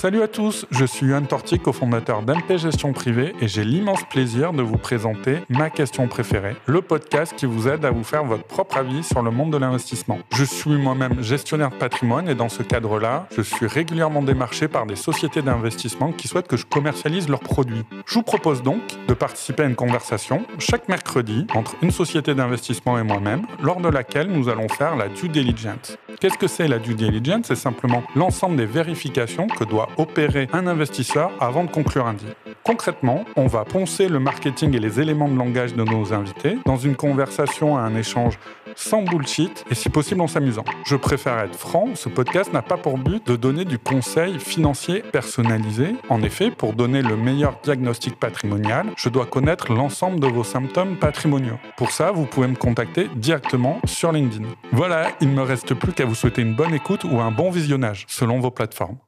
Salut à tous, je suis Yohan Torti, cofondateur d'MP Gestion Privée et j'ai l'immense plaisir de vous présenter ma question préférée, le podcast qui vous aide à vous faire votre propre avis sur le monde de l'investissement. Je suis moi-même gestionnaire de patrimoine et dans ce cadre-là, je suis régulièrement démarché par des sociétés d'investissement qui souhaitent que je commercialise leurs produits. Je vous propose donc de participer à une conversation chaque mercredi entre une société d'investissement et moi-même, lors de laquelle nous allons faire la due diligence. Qu'est-ce que c'est la due diligence? C'est simplement l'ensemble des vérifications que doit opérer un investisseur avant de conclure un deal. Concrètement, on va poncer le marketing et les éléments de langage de nos invités dans une conversation à un échange sans bullshit et si possible en s'amusant. Je préfère être franc, ce podcast n'a pas pour but de donner du conseil financier personnalisé. En effet, pour donner le meilleur diagnostic patrimonial, je dois connaître l'ensemble de vos symptômes patrimoniaux. Pour ça, vous pouvez me contacter directement sur LinkedIn. Voilà, il ne me reste plus qu'à vous souhaiter une bonne écoute ou un bon visionnage selon vos plateformes.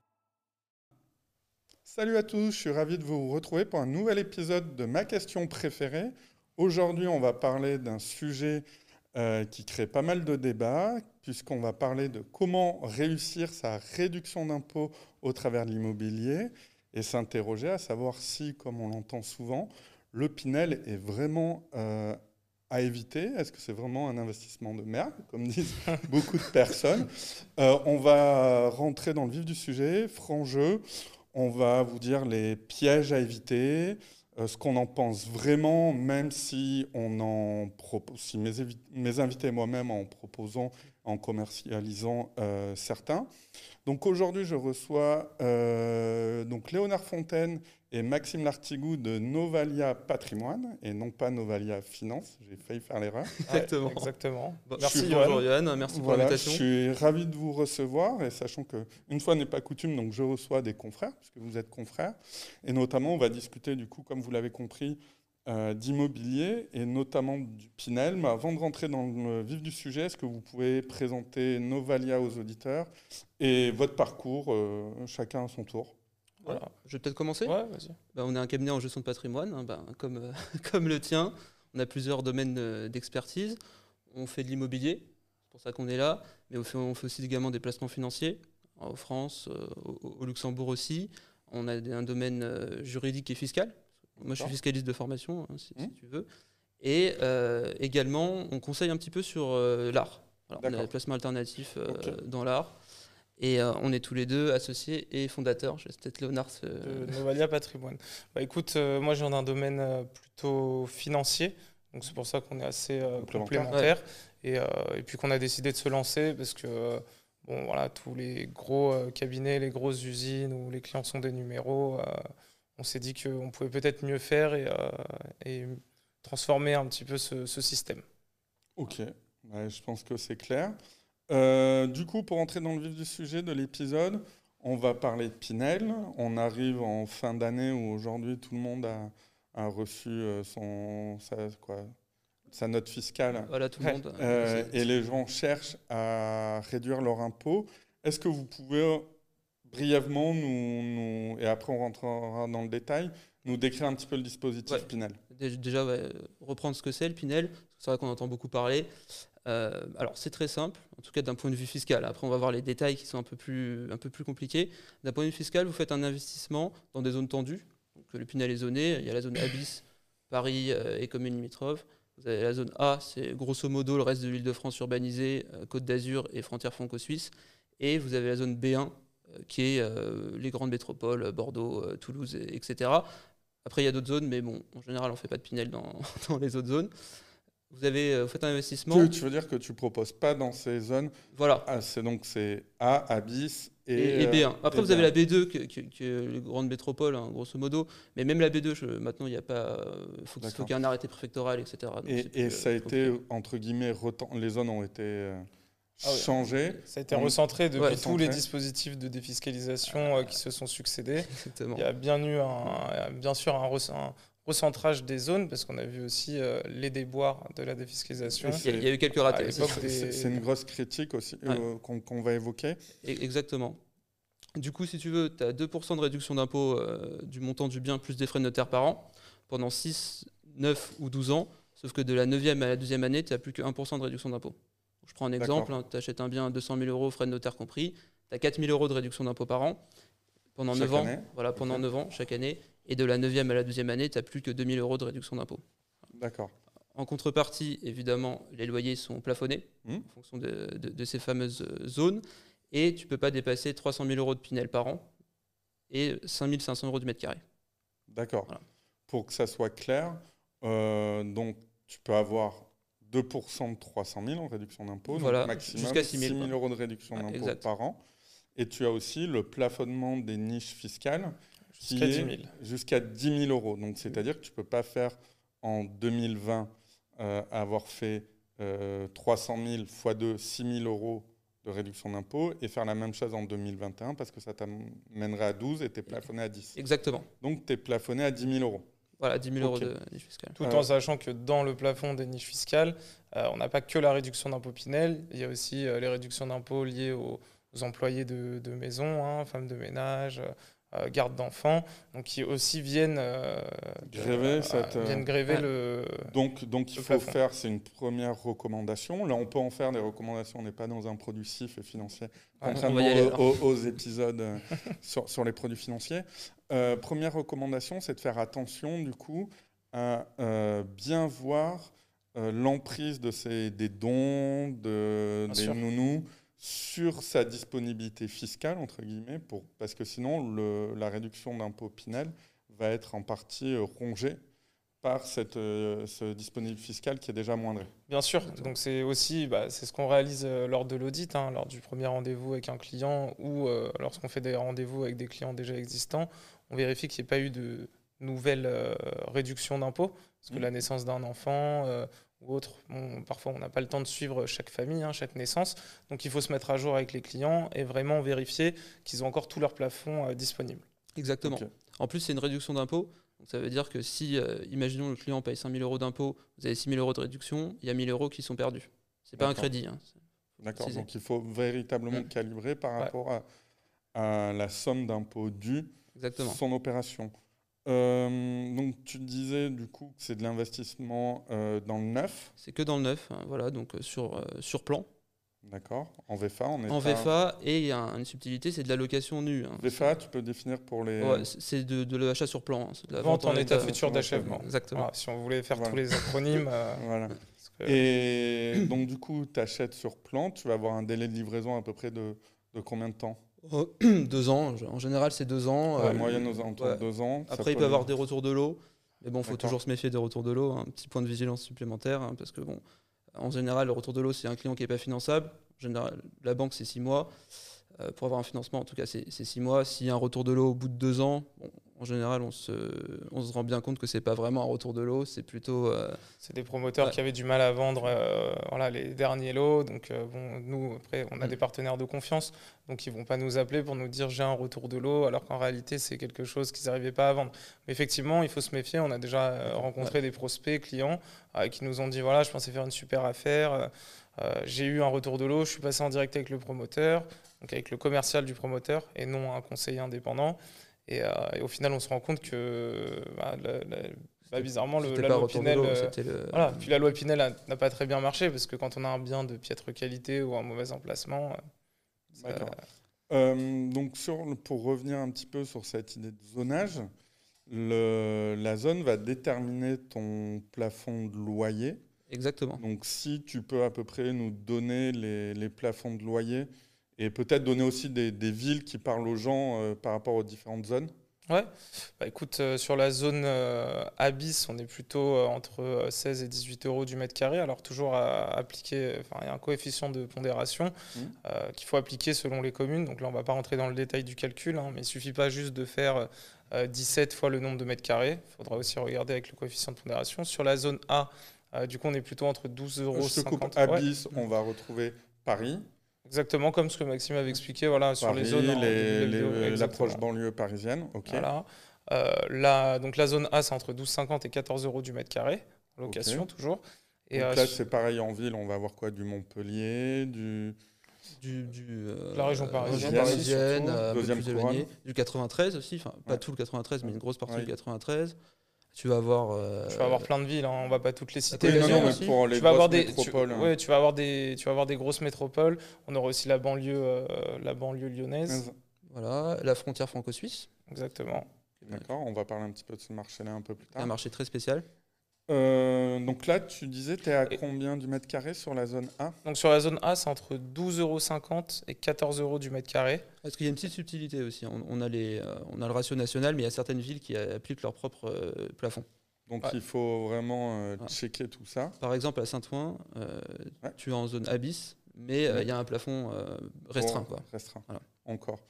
Salut à tous, je suis ravi de vous retrouver pour un nouvel épisode de ma question préférée. Aujourd'hui, on va parler d'un sujet euh, qui crée pas mal de débats, puisqu'on va parler de comment réussir sa réduction d'impôts au travers de l'immobilier et s'interroger à savoir si, comme on l'entend souvent, le Pinel est vraiment euh, à éviter Est-ce que c'est vraiment un investissement de merde, comme disent beaucoup de personnes? Euh, On va rentrer dans le vif du sujet, franc jeu. On va vous dire les pièges à éviter, euh, ce qu'on en pense vraiment, même si on en propose, si mes, mes invités moi-même en proposant, en commercialisant euh, certains. Donc aujourd'hui, je reçois euh, donc Léonard Fontaine et Maxime Lartigou de Novalia Patrimoine et non pas Novalia Finance. J'ai failli faire l'erreur. Exactement. exactement. merci bonjour Yann, merci pour l'invitation. Je suis ravi de vous recevoir et sachant que une fois n'est pas coutume, donc je reçois des confrères puisque vous êtes confrères et notamment on va discuter du coup, comme vous l'avez compris, euh, d'immobilier et notamment du Pinel. Mais avant de rentrer dans le vif du sujet, est-ce que vous pouvez présenter Novalia aux auditeurs et votre parcours, euh, chacun à son tour voilà. Je vais peut-être commencer ouais. Ben, on est un cabinet en gestion de patrimoine, hein, comme, euh, comme le tien. On a plusieurs domaines d'expertise. On fait de l'immobilier, c'est pour ça qu'on est là, mais on fait, on fait, aussi également des placements financiers en France, au, au, Luxembourg aussi. On a un domaine juridique et fiscal, moi, je suis fiscaliste de formation, hein, si, mmh. tu veux. Et euh, également, on conseille un petit peu sur euh, l'art. On a des placements alternatifs euh, dans l'art. Et on est tous les deux associés et fondateurs. Je vais peut-être Léonard. De Novalia Patrimoine. Bah, écoute, moi, j'ai un domaine plutôt financier. Donc, c'est pour ça qu'on est assez complémentaires. Et, et, puis qu'on a décidé de se lancer parce que bon, voilà, tous les gros cabinets, les grosses usines où les clients sont des numéros on s'est dit qu'on pouvait peut-être mieux faire et, euh, transformer un petit peu ce, système. Ok, je pense que c'est clair. Euh, du coup, pour entrer dans le vif du sujet de l'épisode, on va parler de Pinel. On arrive en fin d'année où aujourd'hui tout le monde a, reçu euh, son, sa, quoi, sa note fiscale. Voilà, tout le monde. et les gens cherchent à réduire leur impôt. Est-ce que vous pouvez brièvement, nous, et après on rentrera dans le détail, nous décrire un petit peu le dispositif Pinel? Déjà, reprendre ce que c'est le Pinel, c'est vrai qu'on entend beaucoup parler. Euh, alors c'est très simple, en tout cas d'un point de vue fiscal. Après on va voir les détails qui sont un peu plus, un peu plus compliqués. D'un point de vue fiscal, vous faites un investissement dans des zones tendues. Donc, le Pinel est zoné, il y a la zone Abyss, Paris euh, et communes limitrophes. Vous avez la zone A, c'est grosso modo le reste de l'île de France urbanisée, euh, Côte d'Azur et frontière franco-suisse. Et vous avez la zone B1, qui est les grandes métropoles, Bordeaux, Toulouse, etc. Après, il y a d'autres zones, mais bon, en général, on ne fait pas de Pinel dans les autres zones. Vous, avez, euh, fait un investissement. Tu, veux dire que tu ne proposes pas dans ces zones Voilà. Ah, c'est donc c'est A, Abyss et, et, B1. Après, vous avez la B2, qui, est les grandes métropoles, hein, grosso modo. Mais même la B2, maintenant, il n'y a pas. Il faut, qu'il y ait un arrêté préfectoral, etc. et, ça a été, entre guillemets, les zones ont été. Ah changé. Ça a été recentré depuis tous les dispositifs de défiscalisation euh, qui se sont succédés. Il y a bien, eu un, bien sûr un, recentrage des zones, parce qu'on a vu aussi euh, les déboires de la défiscalisation. Il y, a eu quelques ratés. C'est une grosse critique aussi euh, qu'on va évoquer. Exactement. Du coup, si tu veux, tu as 2% de réduction d'impôt du montant du bien plus des frais de notaire par an pendant 6, 9 ou 12 ans, sauf que de la 9e à la 12e année, tu n'as plus que 1% de réduction d'impôt. Je prends un exemple, hein, tu achètes un bien à 200 000 euros, frais de notaire compris, tu as 4 000 euros de réduction d'impôt par an. pendant 9 ans. Voilà, pendant 9 ans, chaque année. Et de la 9e à la 12e année, tu n'as plus que 2000 euros de réduction d'impôt. D'accord. En contrepartie, évidemment, les loyers sont plafonnés mmh. en fonction de, ces fameuses zones. Et tu ne peux pas dépasser 300 000 euros de Pinel par an et 5500 euros du mètre carré. D'accord. Pour que ça soit clair, euh, donc tu peux avoir 2% de 300 000 en réduction d'impôt, voilà, maximum jusqu'à 6 000, euros de réduction d'impôt par an. Et tu as aussi le plafonnement des niches fiscales jusqu'à 10 000. Jusqu'à 10 000 euros. Donc c'est-à-dire que tu ne peux pas faire en 2020 euh, avoir fait euh, 300 000 x 2, 6 000 euros de réduction d'impôt et faire la même chose en 2021 parce que ça t'amènerait à 12 et tu es plafonné à 10. Exactement. Donc tu es plafonné à 10 000 euros. Voilà, 10 000 euros de niche fiscale. Tout en sachant que dans le plafond des niches fiscales, euh, on n'a pas que la réduction d'impôt Pinel, il y a aussi euh, les réductions d'impôt liées aux, employés de, maison, hein, femmes de ménage, euh, garde d'enfants, donc qui aussi viennent gréver, cette, viennent gréver le. Donc, donc il faut faire, c'est une première recommandation. Là, on peut en faire des recommandations. On n'est pas dans un produit CIF et financier, contrairement aux, épisodes sur, sur, les produits financiers. Euh, première recommandation, c'est de faire attention du coup à euh, bien voir euh, l'emprise de ces, des dons, de, des nounous sur sa disponibilité fiscale, entre guillemets, pour, parce que sinon le, la réduction d'impôt Pinel va être en partie rongée par cette, ce disponible fiscal qui est déjà moindré. Bien sûr, donc c'est aussi bah, c'est ce qu'on réalise lors de l'audit, hein, lors du premier rendez-vous avec un client ou lorsqu'on fait des rendez-vous avec des clients déjà existants on vérifie qu'il n'y ait pas eu de nouvelles euh, réductions d'impôts, parce que mmh. la naissance d'un enfant euh, ou autre, parfois on n'a pas le temps de suivre chaque famille, hein, chaque naissance, donc il faut se mettre à jour avec les clients et vraiment vérifier qu'ils ont encore tous leurs plafonds euh, disponibles. Exactement. En plus, c'est une réduction d'impôt. ça veut dire que si, imaginons, le client paye 5 000 euros d'impôt, vous avez 6 000 euros de réduction, il y a 1 000 euros qui sont perdus. Ce n'est pas un crédit. Hein. D'accord, donc il faut véritablement mmh. calibrer par rapport à, à, la somme d'impôt due Exactement. son opération. Euh, donc tu disais du coup que c'est de l'investissement euh, dans le neuf. C'est que dans le neuf, hein, voilà, donc euh, sur, sur plan. D'accord. En VFA, on est En VFA, et il y a une subtilité, c'est de la location nue. Hein. VFA, tu peux définir pour les. c'est de, de l'achat sur plan. Hein, de la vente, en, état, futur d'achèvement. Exactement. si on voulait faire tous les acronymes. voilà. Et donc, du coup, tu achètes sur plan, tu vas avoir un délai de livraison à peu près de, de combien de temps? deux ans, en général c'est deux ans. La euh, moyenne aux alentours de deux ans. Après il peut y avoir des retours de l'eau, mais bon, il faut toujours se méfier des retours de l'eau, un petit point de vigilance supplémentaire, hein, parce que bon, en général le retour de l'eau c'est un client qui n'est pas finançable. En général, la banque c'est six mois. Euh, pour avoir un financement, en tout cas, c'est six mois. S'il y a un retour de l'eau au bout de deux ans, en général, on se, on se rend bien compte que c'est pas vraiment un retour de l'eau, c'est plutôt. Euh, c'est des promoteurs qui avaient du mal à vendre euh, voilà, les derniers lots. Donc, euh, bon, nous, après, on a mm. des partenaires de confiance, donc ils vont pas nous appeler pour nous dire j'ai un retour de l'eau, alors qu'en réalité, c'est quelque chose qu'ils n'arrivaient pas à vendre. Mais effectivement, il faut se méfier. On a déjà rencontré des prospects, clients, qui nous ont dit voilà, je pensais faire une super affaire. j'ai eu un retour de l'eau, je suis passé en direct avec le promoteur, donc avec le commercial du promoteur et non un conseiller indépendant. Euh, et, au final, on se rend compte que bah, bah, bizarrement, le, la loi Pinel, euh, voilà. Puis la loi Pinel n'a pas très bien marché parce que quand on a un bien de piètre qualité ou un mauvais emplacement. Euh, donc, sur, pour revenir un petit peu sur cette idée de zonage, le, la zone va déterminer ton plafond de loyer. Exactement. Donc, si tu peux à peu près nous donner les, les plafonds de loyer et peut-être donner aussi des, villes qui parlent aux gens euh, par rapport aux différentes zones Ouais, bah, écoute, euh, sur la zone euh, Abyss, on est plutôt entre 16 et 18 euros du mètre carré. Alors, toujours à appliquer, enfin, il y a un coefficient de pondération mmh. qu'il faut appliquer selon les communes. Donc là, on ne va pas rentrer dans le détail du calcul, hein, mais il ne suffit pas juste de faire 17 fois le nombre de mètres carrés. Il faudra aussi regarder avec le coefficient de pondération. Sur la zone A, du coup, on est plutôt entre 12 euros. Je te coupe, Abyss, on va retrouver Paris. Exactement comme ce que Maxime avait expliqué voilà, sur les zones. L'approche banlieue parisienne. Voilà. Euh, la, donc la zone A, c'est entre 12,50 et 14 euros du mètre carré, location toujours. Et donc euh, là, c'est pareil en ville, on va avoir quoi Du Montpellier, du. Du, du euh, la région parisienne, parisienne deuxième plus du 93 aussi, enfin pas tout le 93, mais une grosse partie du 93. Tu vas avoir. Euh, tu vas avoir plein de villes, hein. on va pas toutes les citer. pour les tu vas avoir des, métropoles. Tu, ouais, tu vas avoir des, tu vas avoir des grosses métropoles. On aura aussi la banlieue, euh, la banlieue lyonnaise. Voilà, la frontière franco-suisse. Exactement. D'accord, on va parler un petit peu de ce marché-là un peu plus tard. Un marché très spécial. Euh, donc là, tu disais, tu es à combien du mètre carré sur la zone A? Donc sur la zone A, c'est entre 12,50 euros et 14 euros du mètre carré. Parce qu'il y a une petite subtilité aussi. On, a les, euh, on a le ratio national, mais il y a certaines villes qui appliquent leur propre euh, plafond. Donc il faut vraiment checker tout ça. Par exemple, à Saint-Ouen, tu es en zone Abyss, mais il y a un plafond restreint. Quoi. Restreint, encore.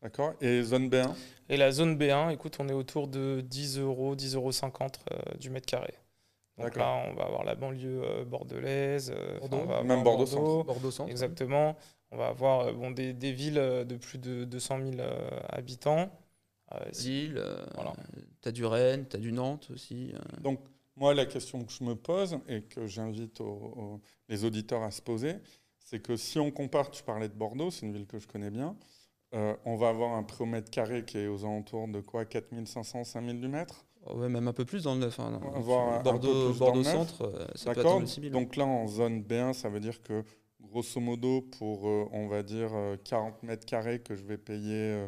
D'accord. Et zone B1 Et la zone B1, écoute, on est autour de 10 euros, 10,50 euros du mètre carré. Donc là, on va avoir la banlieue euh, bordelaise, euh, même Bordeaux, Centre. Bordeaux Centre. Exactement. On va avoir euh, bon, des, des, villes de plus de 200 000 habitants. Lille, voilà. tu as du Rennes, tu as du Nantes aussi. Donc, moi, la question que je me pose et que j'invite les auditeurs à se poser, c'est que si on compare, tu parlais de Bordeaux, c'est une ville que je connais bien, on va avoir un prix au mètre carré qui est aux alentours de quoi? 4500, 5000 du mètre? Ouais, même un peu plus dans le 9. Hein, Bordeaux, Bordeaux centre, euh, ça peut être hein. Donc là, en zone B1, ça veut dire que grosso modo, pour, euh, on va dire, 40 euh, mètres carrés que je vais payer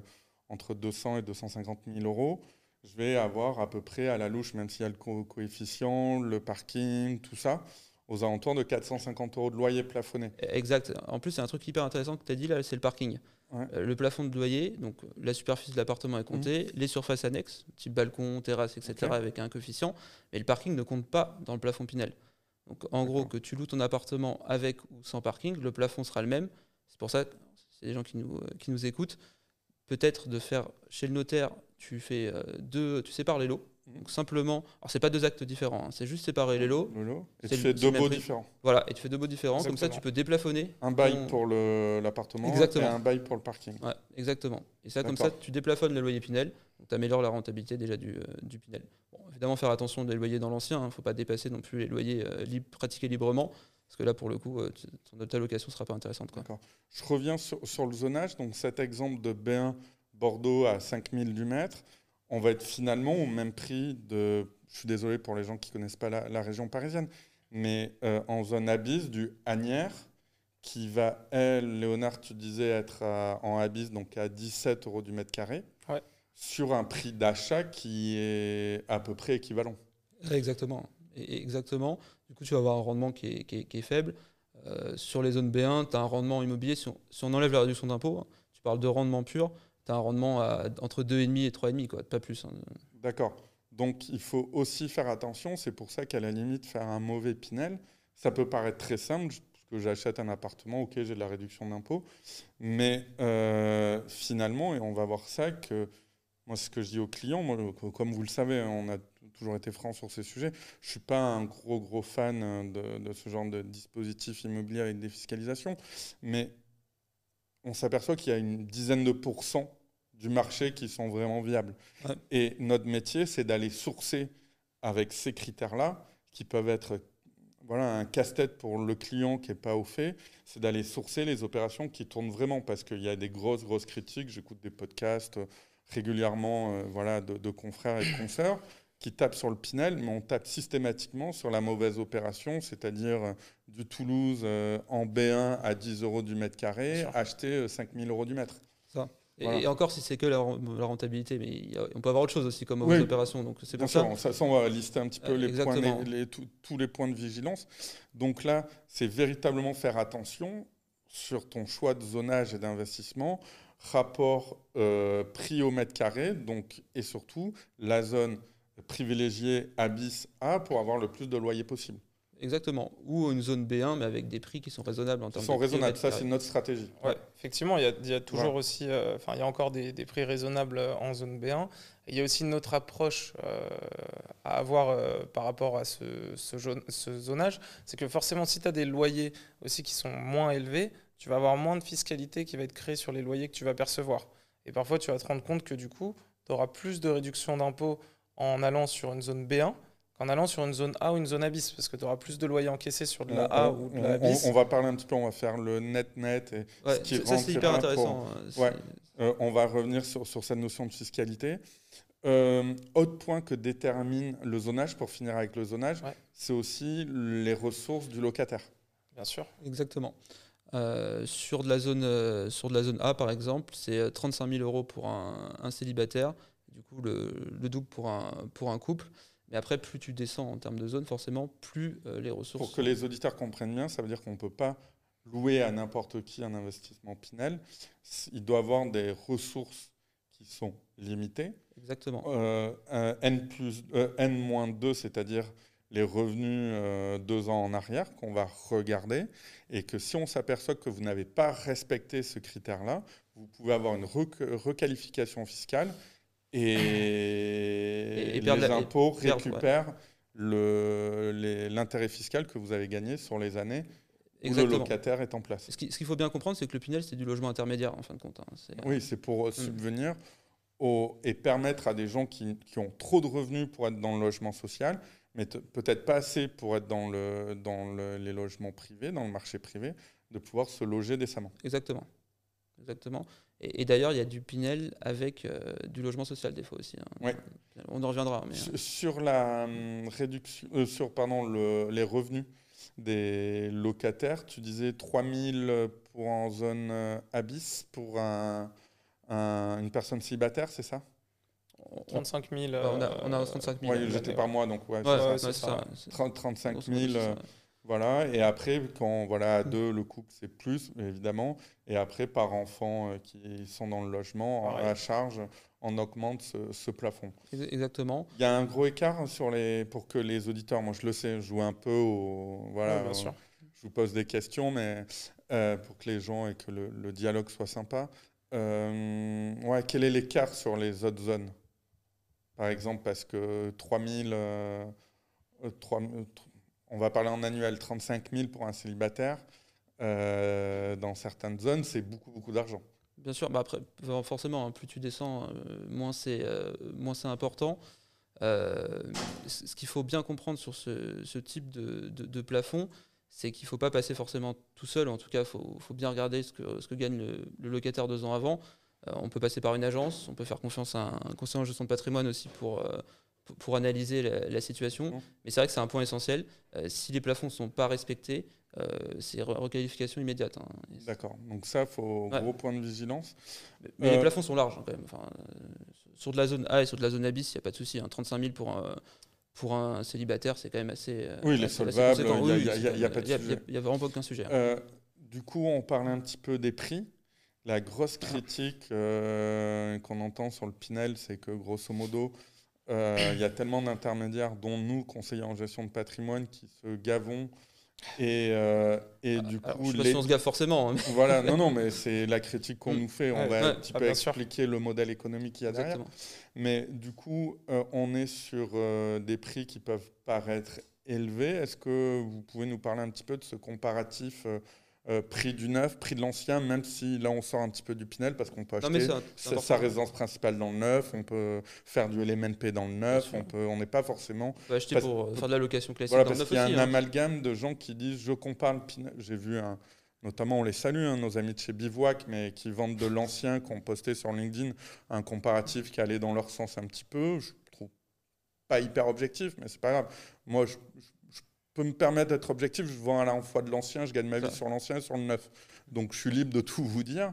entre 200 et 250 000 euros, je vais avoir à peu près à la louche, même s'il y a le coefficient, le parking, tout ça, aux alentours de 450 euros de loyer plafonné. Exact. En plus, c'est un truc hyper intéressant que tu as dit là, c'est le parking. Euh, le plafond de loyer, donc la superficie de l'appartement est comptée, mmh. les surfaces annexes, type balcon, terrasse, etc., avec un coefficient, mais le parking ne compte pas dans le plafond Pinel. Donc en gros, que tu loues ton appartement avec ou sans parking, le plafond sera le même. C'est pour ça, c'est des gens qui nous, euh, qui nous écoutent, peut-être de faire chez le notaire, tu fais euh, deux, tu sépares les lots. Donc simplement, alors c'est pas deux actes différents, hein, c'est juste séparer les lots. Et tu fais deux baux différents. Voilà, et tu fais deux baux différents, comme ça tu peux déplafonner. Un bail pour l'appartement et un bail pour le parking. Ouais, exactement. Et ça, comme ça, tu déplafonnes le loyer Pinel, tu améliores la rentabilité déjà du, euh, du Pinel. Bon, évidemment, faire attention des loyers dans l'ancien, il hein, ne faut pas dépasser non plus les loyers euh, pratiqués librement. Parce que là, pour le coup, euh, ton allocation ne sera pas intéressante. D'accord. Je reviens sur, sur, le zonage. Donc, cet exemple de B1 Bordeaux à 5000 du mètre, on va être finalement au même prix de. Je suis désolé pour les gens qui ne connaissent pas la, région parisienne, mais euh, en zone abyss du Agnières, qui va, elle, Léonard, tu disais, être en abyss, donc à 17 euros du mètre carré, sur un prix d'achat qui est à peu près équivalent. Exactement. exactement. Du coup, tu vas avoir un rendement qui est, faible. Euh, sur les zones B1, tu as un rendement immobilier, si on, enlève la réduction d'impôt, hein, tu parles de rendement pur, tu as un rendement entre 2,5 et 3,5, quoi, pas plus. Hein. D'accord. Donc il faut aussi faire attention. C'est pour ça qu'à la limite, faire un mauvais Pinel, ça peut paraître très simple, parce que j'achète un appartement, ok, j'ai de la réduction d'impôt. Mais euh, finalement, et on va voir ça, que moi, ce que je dis aux clients, comme vous le savez, on a toujours été franc sur ces sujets. Je ne suis pas un gros, gros fan de, de, ce genre de dispositif immobilier avec défiscalisation. Mais on s'aperçoit qu'il y a une dizaine de pourcents du marché qui sont vraiment viables. Et notre métier, c'est d'aller sourcer avec ces critères-là, qui peuvent être voilà, un casse-tête pour le client qui n'est pas au fait, c'est d'aller sourcer les opérations qui tournent vraiment, parce qu'il y a des grosses, grosses critiques. J'écoute des podcasts régulièrement euh, voilà, de, de, confrères et de consoeurs qui tapent sur le Pinel, mais on tape systématiquement sur la mauvaise opération, c'est-à-dire euh, du Toulouse euh, en B1 à 10 euros du mètre carré, acheter 5000 euh, euros du mètre. Ça. Et, encore si c'est que la, rentabilité, mais on peut avoir autre chose aussi comme mauvaise opération. Donc c'est pour ça. on va lister un petit peu les points, les, tous les points de vigilance. Donc là, c'est véritablement faire attention sur ton choix de zonage et d'investissement, rapport prix au mètre carré, donc et surtout la zone privilégier Abyss A pour avoir le plus de loyers possible. Exactement. Ou une zone B1, mais avec des prix qui sont raisonnables en termes Ils sont raisonnables, ça c'est notre stratégie. Ouais. Effectivement, il y, a, toujours aussi, euh, enfin il y a encore des, prix raisonnables en zone B1. il y a aussi une autre approche euh, à avoir euh, par rapport à ce, ce zonage, c'est que forcément si tu as des loyers aussi qui sont moins élevés, tu vas avoir moins de fiscalité qui va être créée sur les loyers que tu vas percevoir. Et parfois tu vas te rendre compte que du coup, tu auras plus de réduction d'impôts en allant sur une zone B1 qu'en allant sur une zone A ou une zone abyss, parce que tu auras plus de loyers encaissés sur de la A ou de la abyss. On, va parler un petit peu, on va faire le net-net. et ce qui ça, c'est hyper intéressant. Hein, euh, on va revenir sur, sur, cette notion de fiscalité. Euh, autre point que détermine le zonage, pour finir avec le zonage, c'est aussi les ressources du locataire. Bien sûr. Exactement. sur, de la zone, sur de la zone A, par exemple, c'est 35 000 euros pour un, célibataire, du coup le, double pour un, pour un couple. Mais après, plus tu descends en termes de zone, forcément, plus les ressources. Pour que les auditeurs comprennent bien, ça veut dire qu'on ne peut pas louer à n'importe qui un investissement Pinel. Il doit avoir des ressources qui sont limitées. Exactement. Euh, N plus euh, N-2, c'est-à-dire les revenus euh, deux ans en arrière qu'on va regarder et que si on s'aperçoit que vous n'avez pas respecté ce critère-là, vous pouvez avoir une requalification fiscale et, les impôts récupèrent l'intérêt fiscal que vous avez gagné sur les années où le locataire est en place. Ce qu'il faut bien comprendre, c'est que le Pinel, c'est du logement intermédiaire en fin de compte. Hein. Oui, c'est pour mm. subvenir et permettre à des gens qui, ont trop de revenus pour être dans le logement social, mais peut-être pas assez pour être dans, le, dans les logements privés, dans le marché privé, de pouvoir se loger décemment. Exactement. Exactement. Et, d'ailleurs, il y a du Pinel avec euh, du logement social des fois aussi. Hein. On en reviendra. Mais, euh. sur, la hum, réduction, euh, sur pardon, le, les revenus des locataires, tu disais 3000 pour en zone abyss pour un, une personne célibataire, c'est ça? 35 000. on, a, 35 000. Oui, j'étais par mois, donc ouais, c'est ça. 35 000. Voilà, et après, quand voilà, à deux, le couple, c'est plus, évidemment. Et après, par enfant euh, qui sont dans le logement, à charge, on augmente ce, plafond. Exactement. Il y a un gros écart sur les, pour que les auditeurs, moi je le sais, je joue un peu au. Voilà, bien sûr. je vous pose des questions, mais euh, pour que les gens et que le dialogue soit sympa. Euh, ouais, quel est l'écart sur les autres zones? Par exemple, parce que 3000, euh, 3, euh, on va parler en annuel, 35 000 pour un célibataire, euh, dans certaines zones, c'est beaucoup, beaucoup d'argent. Bien sûr, bah après, forcément, hein, plus tu descends, moins c'est moins c'est important. ce qu'il faut bien comprendre sur ce, type de, plafond, c'est qu'il ne faut pas passer forcément tout seul. En tout cas, il faut, bien regarder ce que, ce que gagne le, locataire deux ans avant. Euh, on peut passer par une agence, on peut faire confiance à un conseiller en gestion de patrimoine aussi pour, euh, pour, analyser la, situation. Mais c'est vrai que c'est un point essentiel. Euh, si les plafonds ne sont pas respectés, c'est requalification immédiate. Hein. D'accord. Donc ça, il faut gros point de vigilance. Mais, les plafonds sont larges hein, quand même. Enfin, sur de la zone A et sur de la zone abyss, il n'y a pas de souci. 35 hein. 000 pour un, pour un célibataire, c'est quand même assez. Euh, oui, les solvables, il n'y a, pas n'y a, vraiment aucun sujet. Hein. Euh, du coup, on parlait un petit peu des prix. La grosse critique euh, qu'on entend sur le Pinel, c'est que grosso modo, il y a tellement d'intermédiaires, dont nous, conseillers en gestion de patrimoine, qui se gavons et, euh, et du coup, je les... on se gaffe forcément. Hein. Voilà, non, non, mais c'est la critique qu'on mm. nous fait. On va un petit ah, peu expliquer le modèle économique qu'il y a derrière. Mais du coup, euh, on est sur euh, des prix qui peuvent paraître élevés. Est-ce que vous pouvez nous parler un petit peu de ce comparatif euh, prix du neuf, prix de l'ancien, même si là on sort un petit peu du Pinel parce qu'on peut acheter sa, résidence principale dans le neuf, on peut faire du LMNP dans le neuf, on peut, on n'est pas forcément. On peut acheter pour faire de la location classique voilà, parce qu'il y a un hein. amalgame de gens qui disent je compare le Pinel. J'ai vu un, notamment on les salue, hein, nos amis de chez Bivouac, mais qui vendent de l'ancien, qui ont posté sur LinkedIn un comparatif qui allait dans leur sens un petit peu. Je trouve pas hyper objectif, mais c'est pas grave. Moi, je peux me permettre d'être objectif. Je vends à la fois de l'ancien, je gagne ma vie sur l'ancien et sur le neuf. Donc je suis libre de tout vous dire.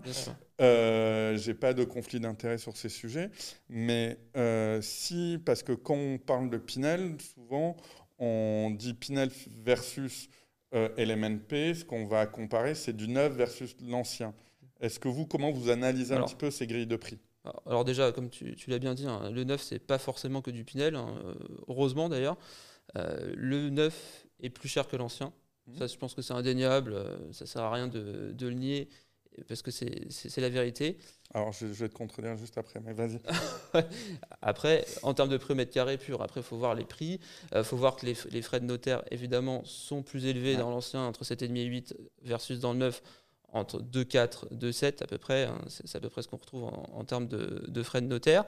Euh, j'ai pas de conflit d'intérêt sur ces sujets. Mais euh, si, parce que quand on parle de Pinel, souvent on dit Pinel versus euh, LMNP. Ce qu'on va comparer, c'est du neuf versus l'ancien. Est-ce que vous, comment vous analysez un petit peu ces grilles de prix? Alors déjà, comme tu, l'as bien dit, hein, le neuf, c'est pas forcément que du Pinel, hein, euh, heureusement d'ailleurs. Euh, le neuf est plus cher que l'ancien. Mhm. Ça, je pense que c'est indéniable. Euh, ça sert à rien de, le nier parce que c'est la vérité. Alors, je, vais te contredire juste après, mais vas-y. après, en termes de prix au mètre carré pur, après, il faut voir les prix. Il euh, faut voir que les, frais de notaire, évidemment, sont plus élevés dans l'ancien, entre 7,5 et 8, versus dans le neuf, entre 2,4, 2,7 à peu près. Hein. c'est à peu près ce qu'on retrouve en, termes de, frais de notaire.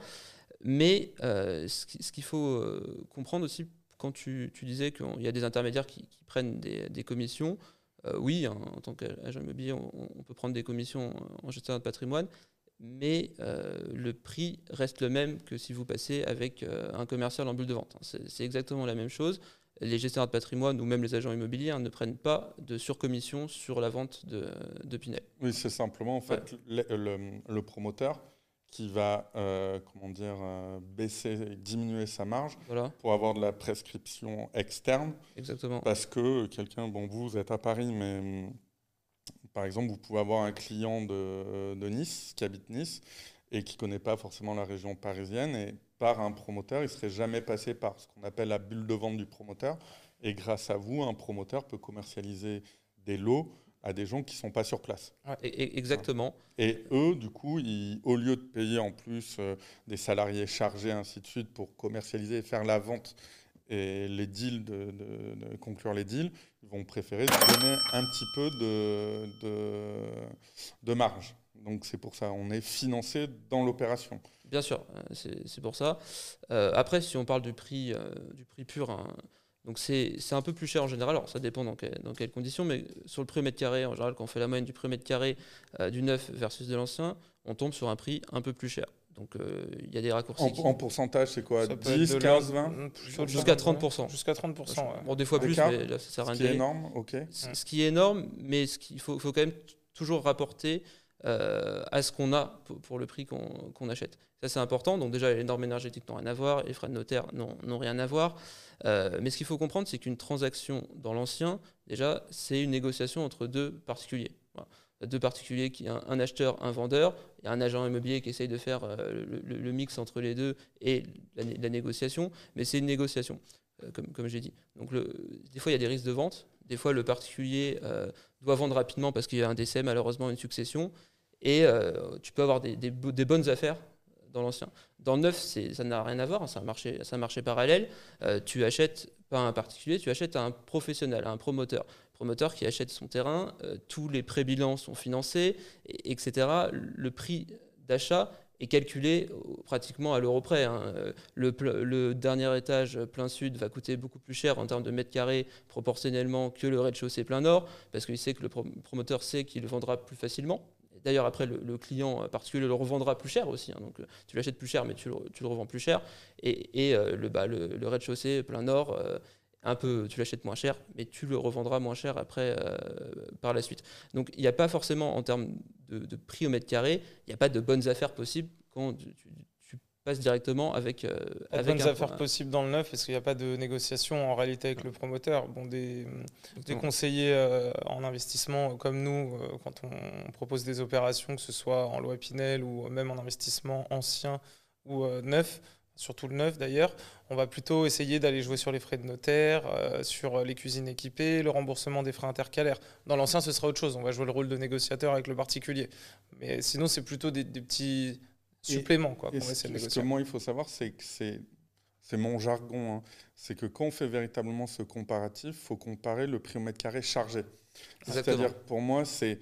Mais euh, ce qu'il faut comprendre aussi quand tu, disais qu'il y a des intermédiaires qui, prennent des, commissions, euh, oui, hein, en tant qu'agent immobilier, on, peut prendre des commissions en gestion de patrimoine, mais euh, le prix reste le même que si vous passez avec euh, un commercial en bulle de vente. C'est exactement la même chose. les gestionnaires de patrimoine ou même les agents immobiliers hein, ne prennent pas de surcommission sur la vente de, de Pinel. Oui, c'est simplement en fait le, promoteur qui va euh, comment dire, euh, baisser, diminuer sa marge pour avoir de la prescription externe. Exactement. Parce que quelqu'un, bon, vous êtes à Paris, mais par exemple, vous pouvez avoir un client de, de Nice qui habite Nice et qui ne connaît pas forcément la région parisienne. Et par un promoteur, il ne serait jamais passé par ce qu'on appelle la bulle de vente du promoteur. Et grâce à vous, un promoteur peut commercialiser des lots à des gens qui ne sont pas sur place. exactement. Et eux, du coup, au lieu de payer en plus euh, des salariés chargés, ainsi de suite, pour commercialiser et faire la vente et les deals, de, conclure les deals, ils vont préférer donner un petit peu de, de, marge. Donc c'est pour ça, on est financé dans l'opération. Bien sûr, euh, c'est pour ça. Euh, après, si on parle du prix, euh, du prix pur, hein, donc c'est un peu plus cher en général. Alors ça dépend dans, dans, quelles conditions, mais sur le prix au mètre carré, en général, quand on fait la moyenne du prix au mètre carré du neuf versus de l'ancien, on tombe sur un prix un peu plus cher. Donc il y a des raccourcis. En, pourcentage, c'est quoi? 10, 15, 20 Jusqu'à 30%. Jusqu'à 30%. Bon, des fois plus, mais là, ça sert à rien. Ce qui est énorme, ok. Ce qui est énorme, mais ce qu'il faut, faut, quand même toujours rapporter euh, à ce qu'on a pour, le prix qu'on achète. Ça, c'est important. Donc, déjà, les normes énergétiques n'ont rien à voir, les frais de notaire n'ont rien à voir. Euh, mais ce qu'il faut comprendre, c'est qu'une transaction dans l'ancien, déjà, c'est une négociation entre deux particuliers. Deux particuliers, qui, un, un, acheteur, un vendeur, et un agent immobilier qui essaye de faire euh, le, mix entre les deux et la, négociation. Mais c'est une négociation, comme, comme j'ai dit. Donc, des fois, il y a des risques de vente. Des fois, le particulier doit vendre rapidement parce qu'il y a un décès, malheureusement, une succession. Et euh, tu peux avoir des, bonnes affaires dans l'ancien. Dans le neuf, ça n'a rien à voir, c'est un marché, un marché parallèle. Euh, tu achètes pas un particulier, tu achètes un professionnel, un promoteur. Promoteur qui achète son terrain, euh, tous les prébilans sont financés, etc. Le prix d'achat est calculé pratiquement à l'euro près. Hein. Le, dernier étage plein sud va coûter beaucoup plus cher en termes de mètres carrés proportionnellement que le rez-de-chaussée plein nord, parce qu'il sait que le promoteur sait qu'il le vendra plus facilement. D'ailleurs, après, le, client particulier le revendra plus cher aussi. Hein. donc, euh, tu l'achètes plus cher, mais tu le, revends plus cher. Et, euh, le, bah, le, rez-de-chaussée plein nord, euh, un peu, tu l'achètes moins cher, mais tu le revendras moins cher après par la suite. Donc, il n'y a pas forcément, en termes de, prix au mètre carré, il n'y a pas de bonnes affaires possibles quand tu, passe directement avec. Euh, avec affaires possibles dans le neuf, parce qu'il n'y a pas de négociation en réalité avec le promoteur. Bon, des, des conseillers euh, en investissement comme nous, euh, quand on, propose des opérations, que ce soit en loi Pinel ou même en investissement ancien ou neuf, surtout le neuf d'ailleurs, on va plutôt essayer d'aller jouer sur les frais de notaire, sur les cuisines équipées, le remboursement des frais intercalaires. Dans l'ancien, ce sera autre chose. On va jouer le rôle de négociateur avec le particulier. Mais sinon, c'est plutôt des, des petits supplément quoi, Ce que moi, il faut savoir, c'est que c'est c'est mon jargon, hein. c'est que quand on fait véritablement ce comparatif, il faut comparer le prix au mètre carré chargé. C'est-à-dire, pour moi, c'est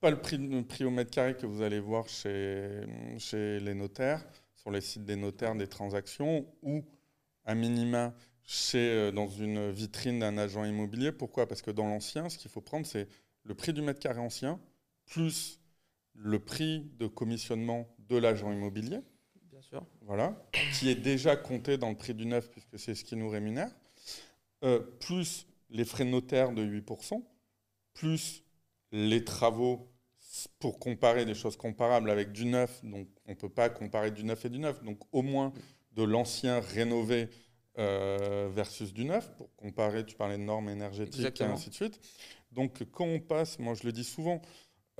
pas le prix, le prix, au mètre carré que vous allez voir chez, chez les notaires, sur les sites des notaires des transactions, ou à minima chez, euh, dans une vitrine d'un agent immobilier. Pourquoi? Parce que dans l'ancien, ce qu'il faut prendre, c'est le prix du mètre carré ancien, plus le prix de commissionnement de l'agent immobilier. Bien sûr. Voilà, qui est déjà compté dans le prix du neuf, puisque c'est ce qui nous rémunère, euh, plus les frais notaires de 8%, plus les travaux pour comparer des choses comparables avec du neuf. Donc, on ne peut pas comparer du neuf et du neuf. Donc, au moins de l'ancien rénové euh, versus du neuf, pour comparer, tu parlais de normes énergétiques et ainsi de suite. Donc, quand on passe, moi je le dis souvent,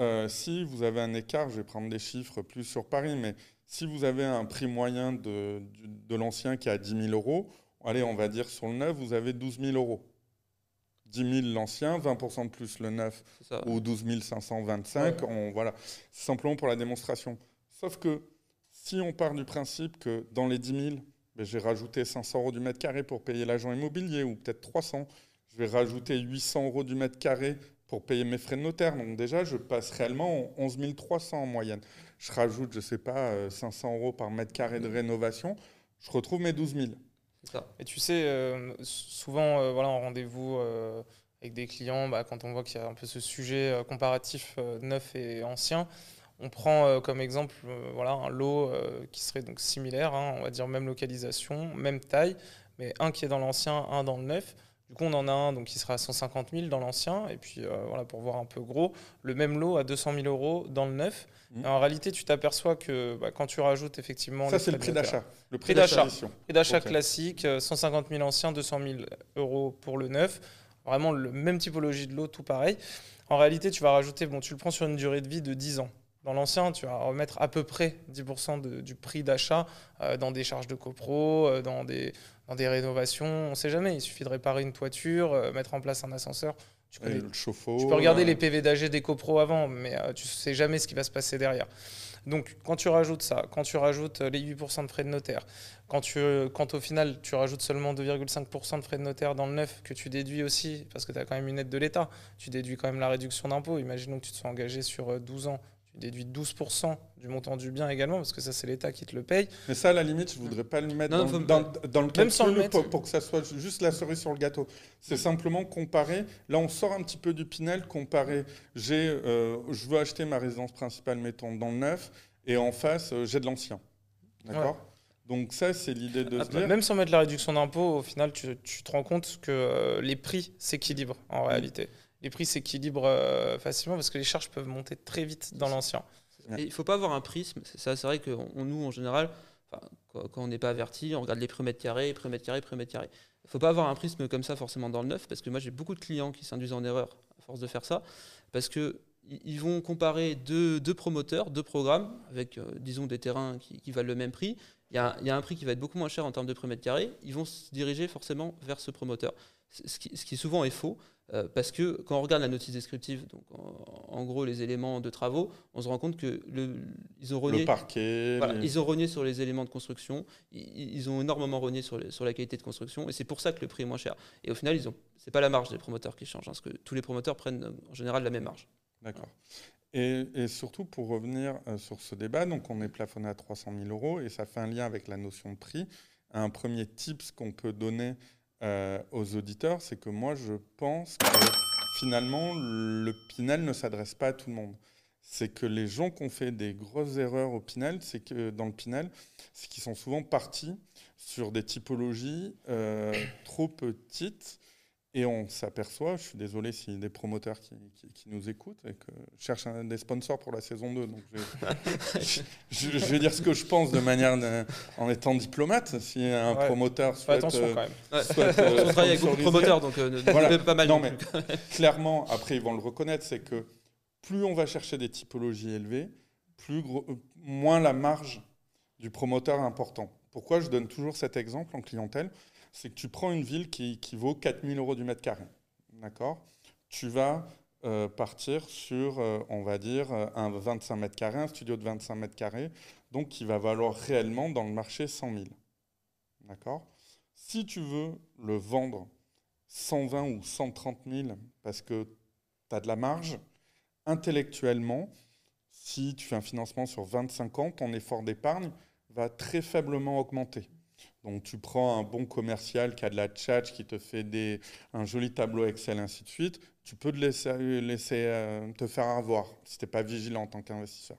euh, si vous avez un écart, je vais prendre des chiffres plus sur Paris, mais si vous avez un prix moyen de, de, l'ancien qui est à 10 000 euros, allez, on va dire sur le neuf, vous avez 12 000 euros. 10 000 l'ancien, 20% de plus le neuf, ou 12 525, on, voilà, simplement pour la démonstration. Sauf que si on part du principe que dans les 10 000, ben, j'ai rajouté 500 euros du mètre carré pour payer l'agent immobilier, ou peut-être 300, je vais rajouter 800 euros du mètre carré pour payer mes frais de notaire. Donc déjà, je passe réellement 11 300 en moyenne. Je rajoute, je ne sais pas, 500 euh, euros par mètre carré de rénovation. Je retrouve mes 12 000. Ça. Et tu sais, euh, souvent, euh, voilà, en rendez-vous avec des clients, bah, quand on voit qu'il y a un peu ce sujet comparatif neuf et ancien, on prend comme exemple voilà, un lot qui serait donc similaire, hein, on va dire même localisation, même taille, mais un qui est dans l'ancien, un dans le neuf. Du coup, on en a un donc, qui sera à 150 000 dans l'ancien, et puis euh, voilà, pour voir un peu gros, le même lot à 200 000 euros dans le neuf. Mmh. En réalité, tu t'aperçois que bah, quand tu rajoutes effectivement. Ça, c'est le prix d'achat. Le prix d'achat. Prix d'achat classique, 150 000 anciens, 200 000 euros pour le neuf. Vraiment le même typologie de lot, tout pareil. En réalité, tu vas rajouter, bon, tu le prends sur une durée de vie de 10 ans. Dans l'ancien, tu vas remettre à peu près 10% du prix d'achat euh, dans des charges de copro, euh, dans, des, dans des rénovations. On ne sait jamais. Il suffit de réparer une toiture, euh, mettre en place un ascenseur. Tu, le chauffe-eau, tu peux regarder les PV d'AG des copro avant, mais tu ne sais jamais ce qui va se passer derrière. Donc, quand tu rajoutes ça, quand tu rajoutes les 8% de frais de notaire, quand, tu, quand au final tu rajoutes seulement 2,5% de frais de notaire dans le neuf, que tu déduis aussi, parce que tu as quand même une aide de l'État, tu déduis quand même la réduction d'impôt. Imaginons que tu te sois engagé sur 12 ans tu déduis 12% du montant du bien également, parce que ça, c'est l'État qui te le paye. Mais ça, à la limite, je ne voudrais pas le mettre dans, dans, le calcul pour, pour, que ça soit juste la cerise sur le gâteau. C'est simplement comparer. Là, on sort un petit peu du Pinel, comparer. J'ai, euh, je veux acheter ma résidence principale, mettons, dans le neuf, et en face, euh, j'ai de l'ancien. D'accord Donc ça, c'est l'idée de se dire... Même sans mettre la réduction d'impôt, au final, tu, tu, te rends compte que euh, les prix s'équilibrent en réalité les prix s'équilibrent euh, facilement parce que les charges peuvent monter très vite dans l'ancien. Il ne faut pas avoir un prisme. C'est vrai que nous, en général, quand, on n'est pas averti, on regarde les prix mètres carrés, prix mètres carrés, prix mètres carrés. Il ne faut pas avoir un prisme comme ça forcément dans le neuf parce que moi, j'ai beaucoup de clients qui s'induisent en erreur à force de faire ça parce que ils vont comparer deux, promoteurs, deux programmes, avec, euh, disons, des terrains qui, valent le même prix. Il y, a, il y, a, un prix qui va être beaucoup moins cher en termes de prix mètre carré. Ils vont se diriger forcément vers ce promoteur. Ce qui, ce qui souvent est faux. Euh, parce que quand on regarde la notice descriptive, donc en, gros les éléments de travaux, on se rend compte que le, ils ont renié, le parquet, ils ont renié sur les éléments de construction, ils, ont énormément renié sur, sur, la qualité de construction, et c'est pour ça que le prix est moins cher. Et au final, ils ont, c'est pas la marge des promoteurs qui change, hein, parce que tous les promoteurs prennent en général la même marge. D'accord. Et, et, surtout pour revenir euh, sur ce débat, donc on est plafonné à 300 000 euros, et ça fait un lien avec la notion de prix. Un premier tips qu'on peut donner euh, aux auditeurs, c'est que moi, je pense que finalement, le Pinel ne s'adresse pas à tout le monde. C'est que les gens qui ont fait des grosses erreurs au c'est que dans le Pinel, c'est qu'ils sont souvent partis sur des typologies euh, trop petites et on s'aperçoit, je suis désolé s'il y a des promoteurs qui, nous écoutent et que je cherche des sponsors pour la saison 2. Donc je, vais dire ce que je pense de manière en étant diplomate. Si un promoteur souhaite. attention quand même. Euh, on travaille avec beaucoup de promoteurs, donc euh, pas mal. Non, mais clairement, après, ils vont le reconnaître c'est que plus on va chercher des typologies élevées, plus gros, euh, moins la marge du promoteur est important. Pourquoi je donne toujours cet exemple en clientèle? C'est que tu prends une ville qui, qui vaut 4000 euros du mètre carré. D'accord? Tu vas euh, partir sur, euh, on va dire, euh, un 25 mètres carrés, un studio de 25 mètres carrés, donc qui va valoir réellement dans le marché 100 000. D'accord? Si tu veux le vendre 120 ou 130 000 parce que tu as de la marge, intellectuellement, si tu fais un financement sur 25 ans, ton effort d'épargne va très faiblement augmenter. Donc tu prends un bon commercial qui a de la chat, qui te fait un joli tableau Excel, ainsi de suite, tu peux te laisser, laisser euh, te faire avoir si tu n'es pas vigilant en tant qu'investisseur.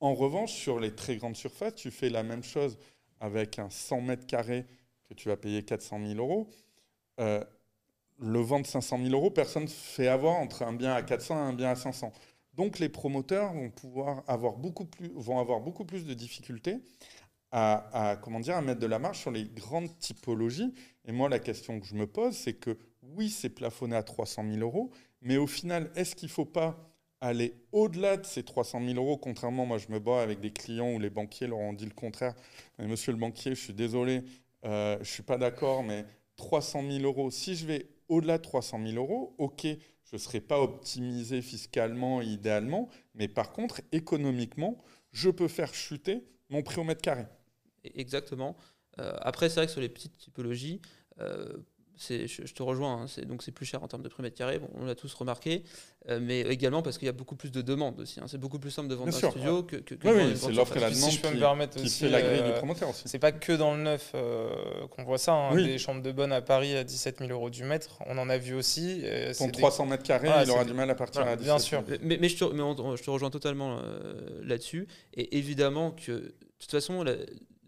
En revanche, sur les très grandes surfaces, tu fais la même chose avec un 100 mètres carrés que tu vas payer 400 000 euros. Euh, le vendre 500 000 euros, personne ne fait avoir entre un bien à 400 et un bien à 500. Donc les promoteurs vont pouvoir avoir beaucoup plus, vont avoir beaucoup plus de difficultés à, comment dire, à mettre de la marge sur les grandes typologies. Et moi, la question que je me pose, c'est que oui, c'est plafonné à 300 000 euros, mais au final, est-ce qu'il ne faut pas aller au-delà de ces 300 000 euros? Contrairement, moi, je me bats avec des clients où les banquiers leur ont dit le contraire. monsieur le banquier, je suis désolé, euh, je ne suis pas d'accord, mais 300 000 euros, si je vais au-delà de 300 000 euros, ok, je ne serai pas optimisé fiscalement, idéalement, mais par contre, économiquement, je peux faire chuter mon prix au mètre carré. Exactement. Euh, après, c'est vrai que sur les petites typologies, euh, je, je, te rejoins, hein, donc c'est plus cher en termes de prix mètre carré, on l'a tous remarqué, euh, mais également parce qu'il y a beaucoup plus de demandes aussi. Hein. c'est beaucoup plus simple de vendre un studio que, que, que oui, c'est l'offre et la demande si je peux qui, me permettre qui fait la grille du promoteur aussi. C'est pas que dans le neuf qu'on voit ça, hein. des chambres de bonne à Paris à 17 000 euros du mètre, on en a vu aussi. Ton 300 mètres carrés, il aura du mal à partir à 17 Bien sûr. Mais, mais, je, te, mais je, te, rejoins totalement là-dessus, et évidemment que de toute façon, la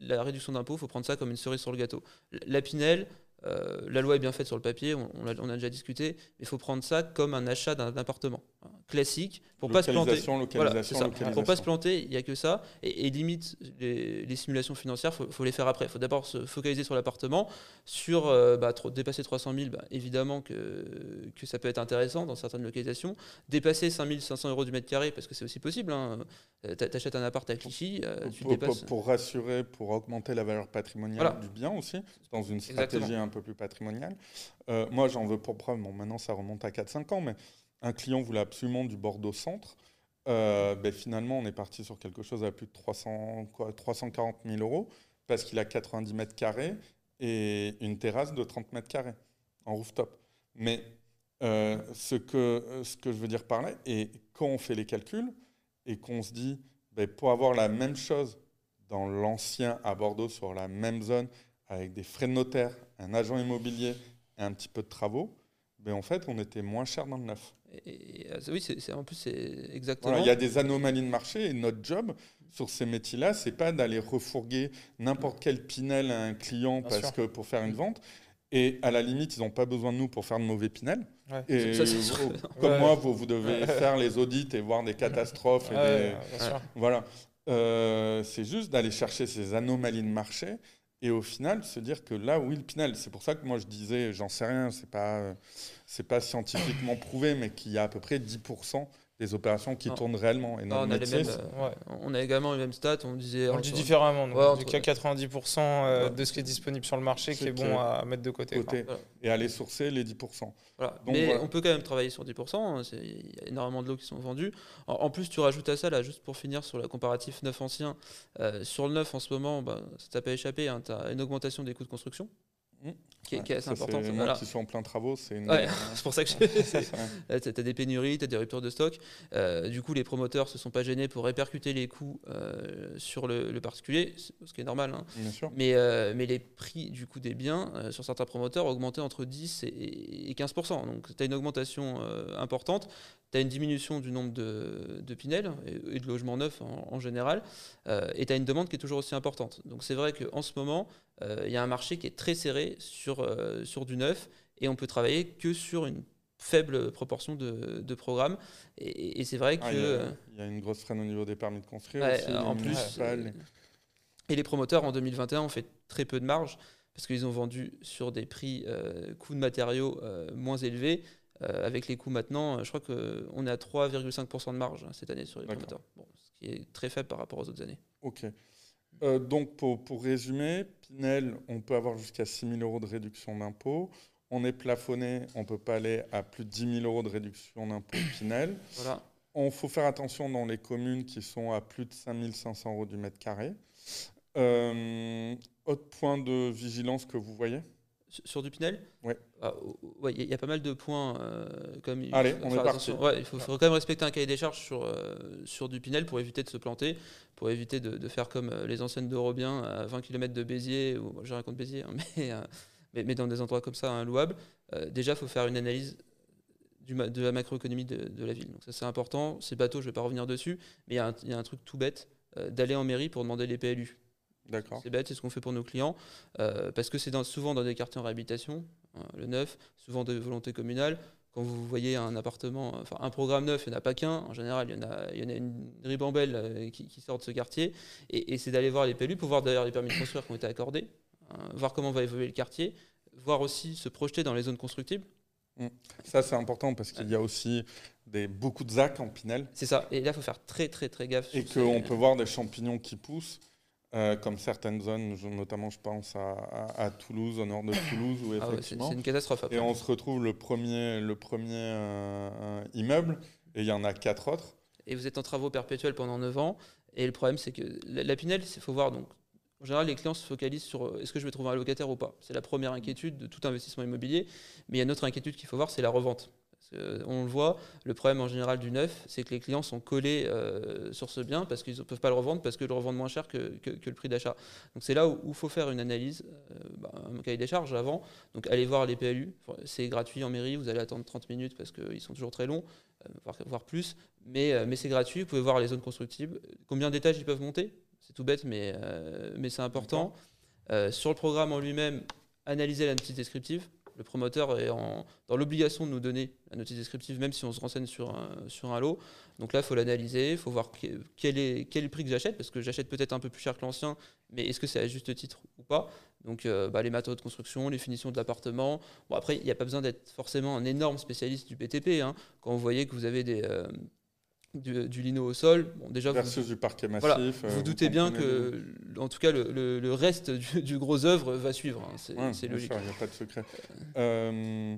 réduction d'impôt, il faut prendre ça comme une cerise sur le gâteau. La Pinel, euh, la loi est bien faite sur le papier, on, on, a, déjà discuté, mais il faut prendre ça comme un achat d'un appartement classique pour pas se planter. Voilà, Pour pas se planter, il n'y a que ça. Et, limite, les, simulations financières, il faut, les faire après. Il faut d'abord se focaliser sur l'appartement. Sur euh, bah, dépasser 300 000, bah, évidemment que, que ça peut être intéressant dans certaines localisations. Dépasser 5 500 euros du mètre carré, parce que c'est aussi possible. Hein. Euh, tu achètes un appart à Clichy, tu pour, dépasses... pour, rassurer, pour augmenter la valeur patrimoniale du bien aussi, dans une stratégie un peu plus patrimoniale. Euh, moi, j'en veux pour preuve, bon, maintenant ça remonte à 4-5 ans, mais un client voulait absolument du Bordeaux Centre. Euh, ben, finalement, on est parti sur quelque chose à plus de 300, quoi, 340 000 euros parce qu'il a 90 mètres carrés et une terrasse de 30 mètres carrés en rooftop. Mais euh, ce, que, ce que je veux dire par là, et quand on fait les calculs et qu'on se dit, ben, pour avoir la même chose dans l'ancien à Bordeaux sur la même zone, avec des frais de notaire, un agent immobilier et un petit peu de travaux, ben en fait, on était moins cher dans le neuf. Et, euh, oui, c'est, en plus, c'est exactement. il y a des anomalies de marché et notre job sur ces métiers-là, c'est pas d'aller refourguer n'importe quel pinel à un client parce que pour faire une vente. Et à la limite, ils n'ont pas besoin de nous pour faire de mauvais pinel. Et comme moi, vous, vous devez faire les audits et voir des catastrophes. Et Voilà. Euh, c'est juste d'aller chercher ces anomalies de marché et au final se dire que là, oui, le Pinel, c'est pour ça que moi je disais, j'en sais rien, c'est pas, c'est pas scientifiquement prouvé, mais qu'il y a à peu près 10% des opérations qui tournent réellement. Et on, a les mêmes, euh, on a également les mêmes stats. On disait. On le dit différemment. Donc on dit qu'il y a 90% euh, de ce qui est disponible sur le marché qui est bon à mettre de côté. Et aller sourcer les 10%. Mais on peut quand même travailler sur 10%. Hein, il y a énormément de lots qui sont vendus. En, plus, tu rajoutes à ça, là, juste pour finir sur le comparatif neuf ancien. Euh, sur le neuf, en ce moment, bah, ça t'a pas échappé. Hein, tu as une augmentation des coûts de construction. Mmh. Qui, est, assez important. Moi qui suis en plein travaux, c'est c'est pour ça que tu as des pénuries, tu as des ruptures de stock. Euh, du coup, les promoteurs se sont pas gênés pour répercuter les coûts euh, sur le, particulier, ce qui est normal. Hein. Mais, euh, mais les prix du coup des biens sur certains promoteurs ont augmenté entre 10 et, 15%. Donc tu as une augmentation importante tu as une diminution du nombre de, de Pinel et, de logements neufs en, général, euh, et tu as une demande qui est toujours aussi importante. Donc c'est vrai qu'en ce moment, euh, il y a un marché qui est très serré sur, euh, sur du neuf, et on peut travailler que sur une faible proportion de, de programmes. Et, c'est vrai ah, que... Il y, a une grosse freine au niveau des permis de construire. en plus, et les promoteurs en 2021 ont fait très peu de marge parce qu'ils ont vendu sur des prix coûts de matériaux moins élevés euh, avec les coûts maintenant, je crois qu'on est à 3,5% de marge hein, cette année sur les promoteurs, ce qui est très faible par rapport aux autres années. Ok. Euh, donc pour, pour, résumer, Pinel, on peut avoir jusqu'à 6 000 euros de réduction d'impôt. On est plafonné, on ne peut pas aller à plus de 10 000 euros de réduction d'impôt Pinel. Voilà. On faut faire attention dans les communes qui sont à plus de 5 500 euros du mètre carré. Euh, autre point de vigilance que vous voyez sur du Pinel ah, Ouais. Il y, a pas mal de points. Euh, comme Allez, on est parti. il faut, quand même respecter un cahier des charges sur, euh, sur du Pinel pour éviter de se planter, pour éviter de, faire comme euh, les anciennes d'Eurobien à 20 km de Béziers, ou je raconte Béziers, hein, mais, mais, dans des endroits comme ça, louables. déjà, il faut faire une analyse du, de la macroéconomie de, de, la ville. Donc ça, c'est important. Ces bateaux, je ne vais pas revenir dessus, mais il y, y, a un truc tout bête d'aller en mairie pour demander les PLU. C'est bête, c'est ce qu'on fait pour nos clients, euh, parce que c'est souvent dans des quartiers en réhabilitation, hein, le neuf, souvent de volonté communale. Quand vous voyez un appartement, enfin un programme neuf, il n'y en a pas qu'un. En général, il y en a, il y en a une ribambelle euh, qui, sort de ce quartier. Et, c'est d'aller voir les PLU pour voir d'ailleurs les permis de construire qui ont été accordés, hein, voir comment va évoluer le quartier, voir aussi se projeter dans les zones constructibles. Mmh. Ça, c'est important parce qu'il y a aussi des, beaucoup de ZAC en Pinel. C'est ça. Et là, il faut faire très, très, très gaffe. Et qu'on peut voir des champignons qui poussent. Euh, comme certaines zones, notamment je pense à, Toulouse, au nord de Toulouse, où ah effectivement. c'est une catastrophe. Et on se retrouve le premier, le premier euh, immeuble, et il y en a quatre autres. Et vous êtes en travaux perpétuels pendant 9 ans, et le problème c'est que la, Pinel, il faut voir, donc, en général les clients se focalisent sur euh, est-ce que je vais trouver un locataire ou pas? C'est la première inquiétude de tout investissement immobilier, mais il y a une autre inquiétude qu'il faut voir, c'est la revente. Euh, on le voit, le problème en général du neuf, c'est que les clients sont collés euh, sur ce bien parce qu'ils ne peuvent pas le revendre, parce qu'ils le revendent moins cher que, le prix d'achat. Donc c'est là où il faut faire une analyse, euh, bah, un cahier des charges avant. Donc allez voir les PLU, c'est gratuit en mairie, vous allez attendre 30 minutes parce qu'ils sont toujours très longs, voire, plus, mais, mais c'est gratuit, vous pouvez voir les zones constructibles, combien d'étages ils peuvent monter? C'est tout bête, mais, mais c'est important. sur le programme en lui-même, analyser la notice descriptive le promoteur est dans l'obligation de nous donner la notice descriptive, même si on se renseigne sur un, lot. Donc là, il faut l'analyser, il faut voir quel est, quel le prix que j'achète, parce que j'achète peut-être un peu plus cher que l'ancien, mais est-ce que c'est à juste titre ou pas? Donc euh, bah, les matériaux de construction, les finitions de l'appartement. Bon, après, il n'y a pas besoin d'être forcément un énorme spécialiste du BTP. Hein. Quand vous voyez que vous avez des, euh, du, lino au sol. Bon, déjà, Versus vous, du parquet massif. vous, euh, doutez bien que, en tout cas, le, reste du, gros œuvre va suivre. Hein. c'est logique. Il n'y a pas de secret. Euh,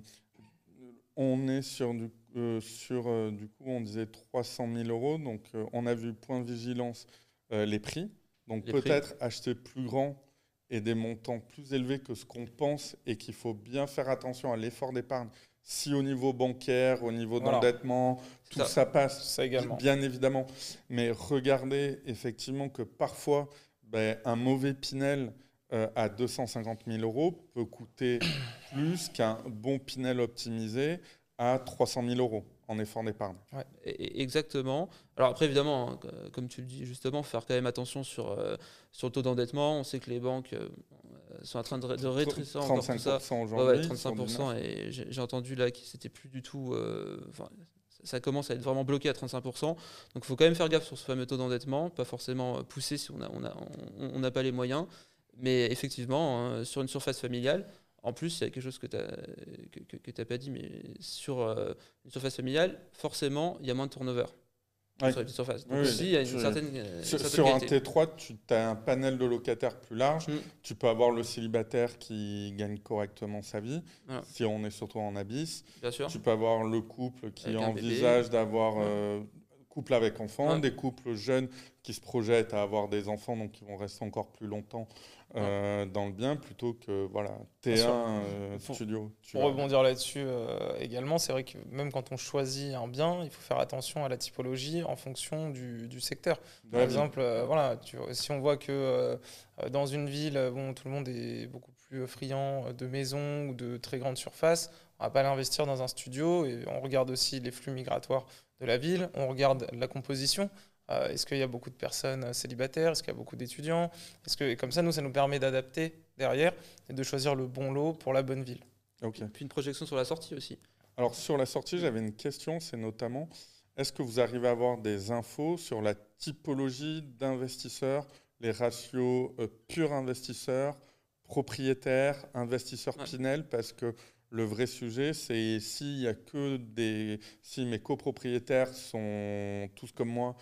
on est sur du, euh, sur, du coup, on disait 300 000 euros. Donc, on a vu point de vigilance les prix. Donc, peut-être acheter plus grand et des montants plus élevés que ce qu'on pense et qu'il faut bien faire attention à l'effort d'épargne si au niveau bancaire, au niveau d'endettement, tout ça, passe, ça également. bien évidemment. Mais regardez effectivement que parfois, ben, un mauvais Pinel euh, à 250 000 euros peut coûter plus qu'un bon Pinel optimisé à 300 000 euros en effort d'épargne. Ouais, exactement. Alors après, évidemment, hein, comme tu le dis justement, faire quand même attention sur, euh, sur le taux d'endettement. On sait que les banques euh, sont en train de, de rétrécir encore tout ça. Ouais, 35%. Et j'ai entendu là que c'était plus du tout. Euh, ça commence à être vraiment bloqué à 35%. Donc il faut quand même faire gaffe sur ce fameux taux d'endettement, pas forcément pousser si on n'a on a, on, on pas les moyens. Mais effectivement, hein, sur une surface familiale, en plus, il y a quelque chose que tu n'as que, pas dit, mais sur euh, une surface familiale, forcément, il y a moins de turnover. Sur les surfaces. Donc aussi, il y a une certaine, sur, un T3, tu as un panel de locataires plus large. Mm. Tu peux avoir le célibataire qui gagne correctement sa vie, si on est surtout en abysse. Bien sûr. Tu peux avoir le couple qui envisage d'avoir euh, couple avec enfants, des couples jeunes qui se projettent à avoir des enfants, donc qui vont rester encore plus longtemps euh, dans le bien plutôt que voilà T1 euh, studio. Pour rebondir là-dessus euh, également, c'est vrai que même quand on choisit un bien, il faut faire attention à la typologie en fonction du, secteur. Par exemple, voilà, si on voit que dans une ville, bon, tout le monde est beaucoup plus friand de maisons ou de très grandes surfaces, on va pas l'investir dans un studio et on regarde aussi les flux migratoires de la ville, on regarde la composition. Euh, est-ce qu'il y a beaucoup de personnes célibataires? Est-ce qu'il y a beaucoup d'étudiants? Est-ce que, Et comme ça, nous, ça nous permet d'adapter derrière et de choisir le bon lot pour la bonne ville. Ok. Puis une projection sur la sortie aussi. Alors sur la sortie, j'avais une question, c'est notamment, est-ce que vous arrivez à avoir des infos sur la typologie d'investisseurs, les ratios euh, purs investisseurs, propriétaires, investisseurs Pinel? Parce que le vrai sujet, c'est s'il y a que des. Si mes copropriétaires sont tous comme moi,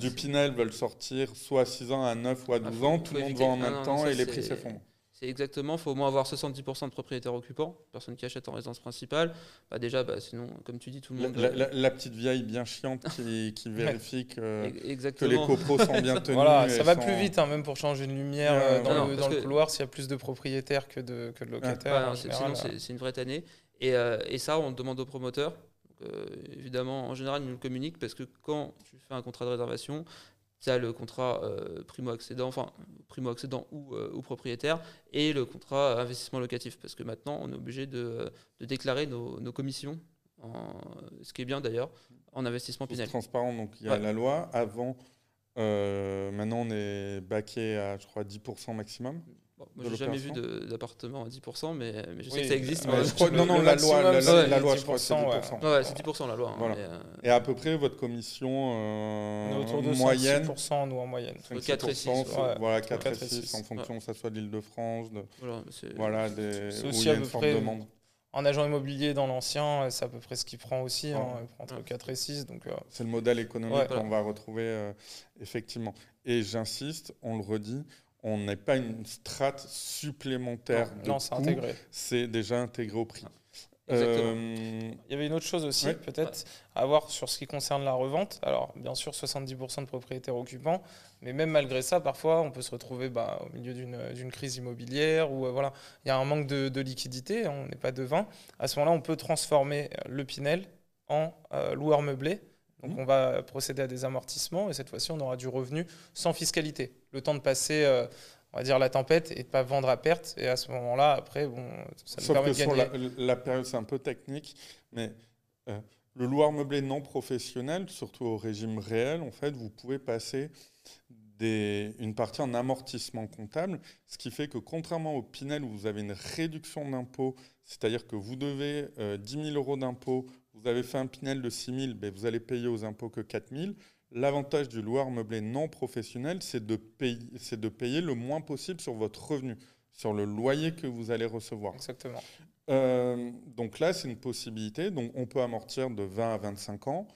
du Pinel veulent sortir soit à 6 ans, à 9 ou à 12 ah, ans, tout le monde vend en même temps et les prix s'effondrent. C'est exactement, il faut au moins avoir 70% de propriétaires occupants, personnes qui achètent en résidence principale. Bah déjà, bah sinon, comme tu dis, tout le monde. La, petite vieille bien chiante qui, qui vérifie que, que, les copros sont bien tenus. Voilà, ça va plus vite, hein, même pour changer une lumière euh, dans, le, dans le, couloir, s'il y a plus de propriétaires que de, que de locataires. sinon, c'est une vraie tannée. Et, euh, et, ça, on demande aux promoteurs. Euh, évidemment, en général, ils nous le communiquent parce que quand tu fais un contrat de réservation, tu as le contrat euh, primo-accédant, enfin primo-accédant ou, euh, ou, propriétaire, et le contrat investissement locatif. Parce que maintenant, on est obligé de, de déclarer nos, nos commissions, en, ce qui est bien d'ailleurs, en investissement. C'est transparent, donc il y a la loi. Avant, euh, maintenant, on est baqué à, je crois, 10% maximum. Bon, moi, j'ai jamais vu d'appartement à 10%, mais, mais je sais que ça existe. non, non, la loi, la, loi, je crois, c'est 10%. Ouais, c'est 10% la loi. Hein, euh, et à peu près, votre commission euh, autour de moyenne 6%, nous, en moyenne. 4 et 6. Voilà, 4, et 6, en fonction que ça soit de l'Île-de-France, de, voilà, des, où il y a une forte demande. En agent immobilier dans l'ancien, c'est à peu près ce qu'il prend aussi, hein, entre 4 et 6. Donc, euh, c'est le modèle économique qu'on va retrouver, effectivement. Et j'insiste, on le redit, on n'est pas une strate supplémentaire. Non, c'est intégré. C'est déjà intégré au prix. Euh, Il y avait une autre chose aussi, peut-être, à voir sur ce qui concerne la revente. Alors, bien sûr, 70% de propriétaires occupants, mais même malgré ça, parfois, on peut se retrouver bah, au milieu d'une crise immobilière ou euh, voilà, il y a un manque de, liquidité, on n'est pas devin. À ce moment-là, on peut transformer le Pinel en euh, loueur meublé donc mmh. on va procéder à des amortissements et cette fois-ci on aura du revenu sans fiscalité. Le temps de passer, euh, on va dire, la tempête et de pas vendre à perte. Et à ce moment-là, après, bon, ça nous permet de gagner. la, période, c'est un peu technique, mais euh, le loueur meublé non professionnel, surtout au régime réel, en fait, vous pouvez passer une partie en amortissement comptable, ce qui fait que contrairement au Pinel où vous avez une réduction d'impôt, c'est-à-dire que vous devez 10 000 euros d'impôt, vous avez fait un Pinel de 6 000, ben vous allez payer aux impôts que 4 000. L'avantage du loueur meublé non professionnel, c'est de, payer, de payer le moins possible sur votre revenu, sur le loyer que vous allez recevoir. Exactement. Euh, donc là, c'est une possibilité. Donc on peut amortir de 20 à 25 ans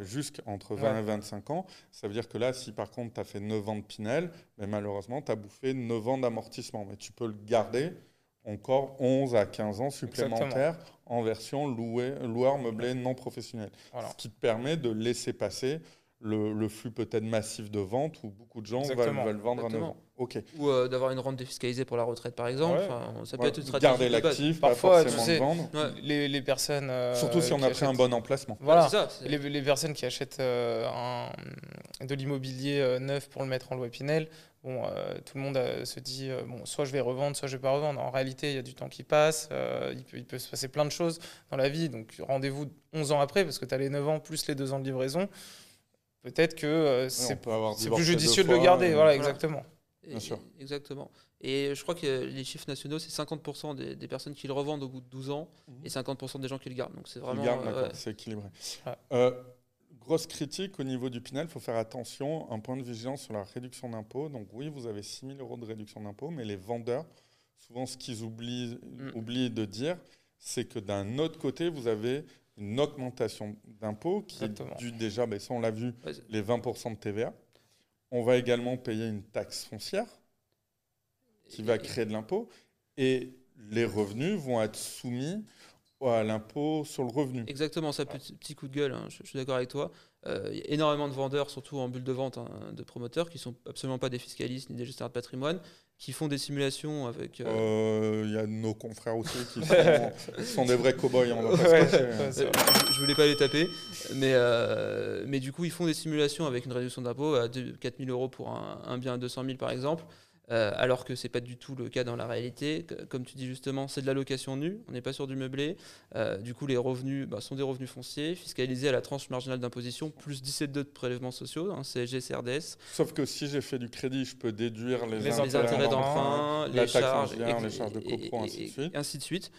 jusqu'entre 20 et 25 ans. Ça veut dire que là, si par contre tu as fait 9 ans de Pinel, mais malheureusement, tu as bouffé 9 ans d'amortissement. Mais tu peux le garder encore 11 à 15 ans supplémentaires en version loué, loueur meublé non professionnel. Ce qui te permet de laisser passer le, flux peut-être massif de vente où beaucoup de gens veulent, vendre à 9 ans. Ou euh, d'avoir une rente défiscalisée pour la retraite, par exemple. ça peut être une stratégie. Garder l'actif, parfois, tu sais, vendre. Les, personnes. Euh, Surtout si on a pris un bon emplacement. Voilà. Ça, les, les, personnes qui achètent euh, un, de l'immobilier neuf pour le mettre en loi Pinel, bon, tout le monde se dit bon, soit je vais revendre, soit je vais pas revendre. En réalité, il y a du temps qui passe. Il peut, il, peut, se passer plein de choses dans la vie. Donc rendez-vous 11 ans après, parce que tu as les 9 ans plus les 2 ans de livraison peut-être que c'est plus judicieux de le garder. Voilà, exactement. Bien sûr. Exactement. Et je crois que les chiffres nationaux, c'est 50% des, personnes qui le revendent au bout de 12 ans mhm. et 50% des gens qui le gardent. Donc c'est vraiment. Euh, c'est équilibré. Euh, grosse critique au niveau du Pinel, il faut faire attention, un point de vigilance sur la réduction d'impôt. Donc oui, vous avez 6 000 euros de réduction d'impôt, mais les vendeurs, souvent ce qu'ils oublient, mm. oublient de dire, c'est que d'un autre côté, vous avez une augmentation d'impôt qui est due déjà, ben ça on l'a vu, les 20% de TVA. On va également payer une taxe foncière qui va créer de l'impôt et les revenus vont être soumis à l'impôt sur le revenu. Exactement, ça petit, petit coup de gueule, hein, je, suis d'accord avec toi. Euh, il y a énormément de vendeurs, surtout en bulle de vente, hein, de promoteurs, qui ne sont absolument pas des fiscalistes ni des gestionnaires de patrimoine, qui font des simulations avec. Euh, euh, il y a nos confrères aussi qui sont, des vrais cow-boys. Hein, je voulais pas les taper, mais, mais du coup, ils font des simulations avec une réduction d'impôt à 4 000 euros pour un, un bien à 200 000 par exemple. Euh, alors que ce n'est pas du tout le cas dans la réalité. Comme tu dis justement, c'est de la location nue, on n'est pas sur du meublé. Euh, du coup, les revenus bah, sont des revenus fonciers, fiscalisés à la tranche marginale d'imposition, plus 17,2 de prélèvements sociaux, hein, CSG, CRDS. Sauf que si j'ai fait du crédit, je peux déduire les, intérêts d'emprunt, les, charges, les charges de copro, ainsi de suite. Ainsi de suite.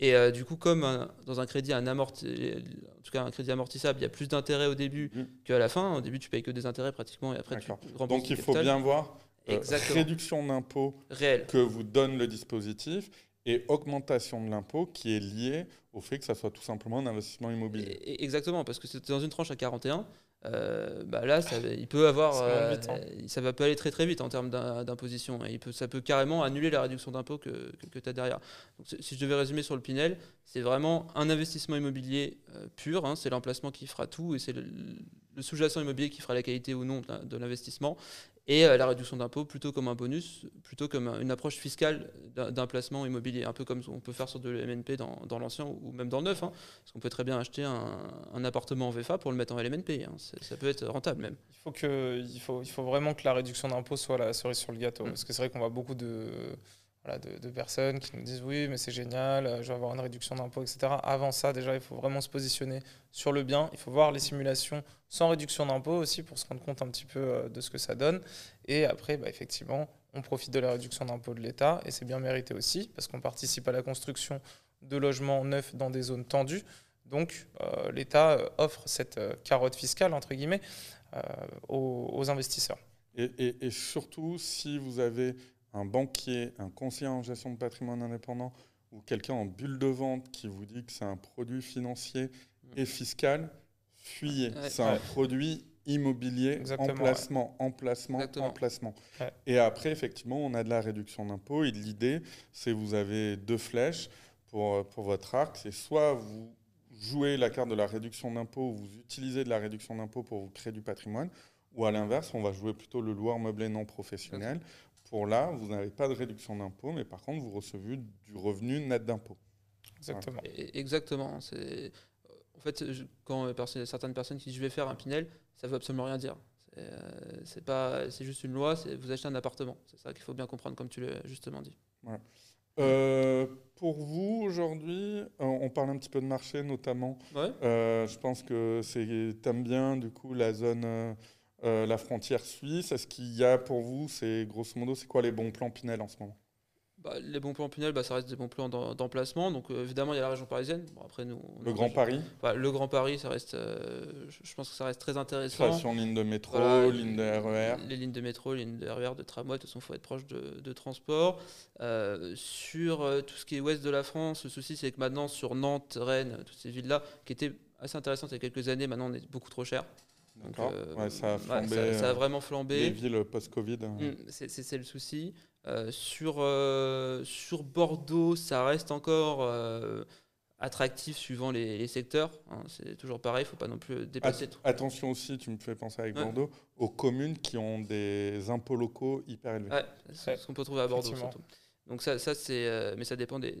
Et euh, du coup, comme dans un crédit, un amorti en tout cas un crédit amortissable, il y a plus d'intérêts au début mmh. qu'à la fin. Au début, tu payes que des intérêts pratiquement, et après tu Donc il faut bien voir euh, réduction d'impôt que vous donne le dispositif et augmentation de l'impôt qui est liée au fait que ça soit tout simplement un investissement immobilier. exactement, parce que c'est dans une tranche à 41. Euh, bah là, ça, il peut avoir, euh, hein. ça va peut aller très très vite en termes d'imposition. Il peut, ça peut carrément annuler la réduction d'impôt que, que, tu as derrière. Donc, si je devais résumer sur le Pinel, c'est vraiment un investissement immobilier pur. Hein, c'est l'emplacement qui fera tout et c'est le, le sous-jacent immobilier qui fera la qualité ou non de l'investissement et euh, la réduction d'impôt plutôt comme un bonus, plutôt comme une approche fiscale d'un placement immobilier, un peu comme on peut faire sur de l'MNP dans, dans l'ancien ou même dans le neuf. Hein. parce qu'on peut très bien acheter un, appartement en VFA pour le mettre en LMNP. Hein. ça peut être rentable même. Il faut, que, il faut, il faut vraiment que la réduction d'impôt soit la cerise sur le gâteau. Mm. Parce que c'est vrai qu'on voit beaucoup de de, personnes qui nous disent oui, mais c'est génial, euh, je vais avoir une réduction d'impôt, etc. Avant ça, déjà, il faut vraiment se positionner sur le bien. Il faut voir les simulations sans réduction d'impôt aussi pour se rendre compte un petit peu euh, de ce que ça donne. Et après, bah, effectivement, on profite de la réduction d'impôt de l'État et c'est bien mérité aussi parce qu'on participe à la construction de logements neufs dans des zones tendues. Donc, euh, l'État offre cette carotte fiscale, entre guillemets, aux, investisseurs. et, surtout, si vous avez un banquier, un conseiller en gestion de patrimoine indépendant ou quelqu'un en bulle de vente qui vous dit que c'est un produit financier et fiscal, fuyez. c'est un produit immobilier, emplacement, emplacement, emplacement. Et après, effectivement, on a de la réduction d'impôt. Et l'idée, c'est vous avez deux flèches pour, pour votre arc. C'est soit vous jouez la carte de la réduction d'impôt, vous utilisez de la réduction d'impôt pour vous créer du patrimoine, ou à l'inverse, on va jouer plutôt le loueur meublé non professionnel, pour là, vous n'avez pas de réduction d'impôt, mais par contre, vous recevez du revenu net d'impôt. Exactement. Exactement. C'est... En fait, quand certaines personnes qui disent je vais faire un Pinel, ça veut absolument rien dire. C'est, euh, pas, c'est juste une loi, c'est vous achetez un appartement. C'est ça qu'il faut bien comprendre, comme tu l'as justement dit. Euh, pour vous, aujourd'hui, on parle un petit peu de marché notamment. Euh, je pense que c'est, aimes bien, du coup, la zone la frontière suisse. Est-ce qu'il y a pour vous, c'est grosso modo, c'est quoi les bons plans Pinel en ce moment? Bah, les bons plans Pinel, bah, ça reste des bons plans d'emplacement. Donc euh, évidemment, il y a la région parisienne. Bon, après, nous, le Grand Paris Le Grand Paris, ça reste, euh, je pense que ça reste très intéressant. Création ligne de métro, ligne de RER. Les, lignes de métro, lignes de RER, de tramway, de toute façon, il faut être proche de, transport. Euh, sur tout ce qui est ouest de la France, le souci, c'est que maintenant, sur Nantes, Rennes, toutes ces villes-là, qui étaient assez intéressantes il y a quelques années, maintenant, on est beaucoup trop cher. Ça, a vraiment flambé. Les villes post-Covid. Mmh, c'est le souci. Euh, sur, euh, sur Bordeaux, ça reste encore euh, attractif suivant les, secteurs. Hein. c'est toujours pareil, il ne faut pas non plus dépasser. attention aussi, tu me fais penser avec Bordeaux, aux communes qui ont des impôts locaux hyper élevés. Ouais, c'est ce qu'on peut trouver à Bordeaux surtout. Donc ça, ça c'est, mais ça dépend des,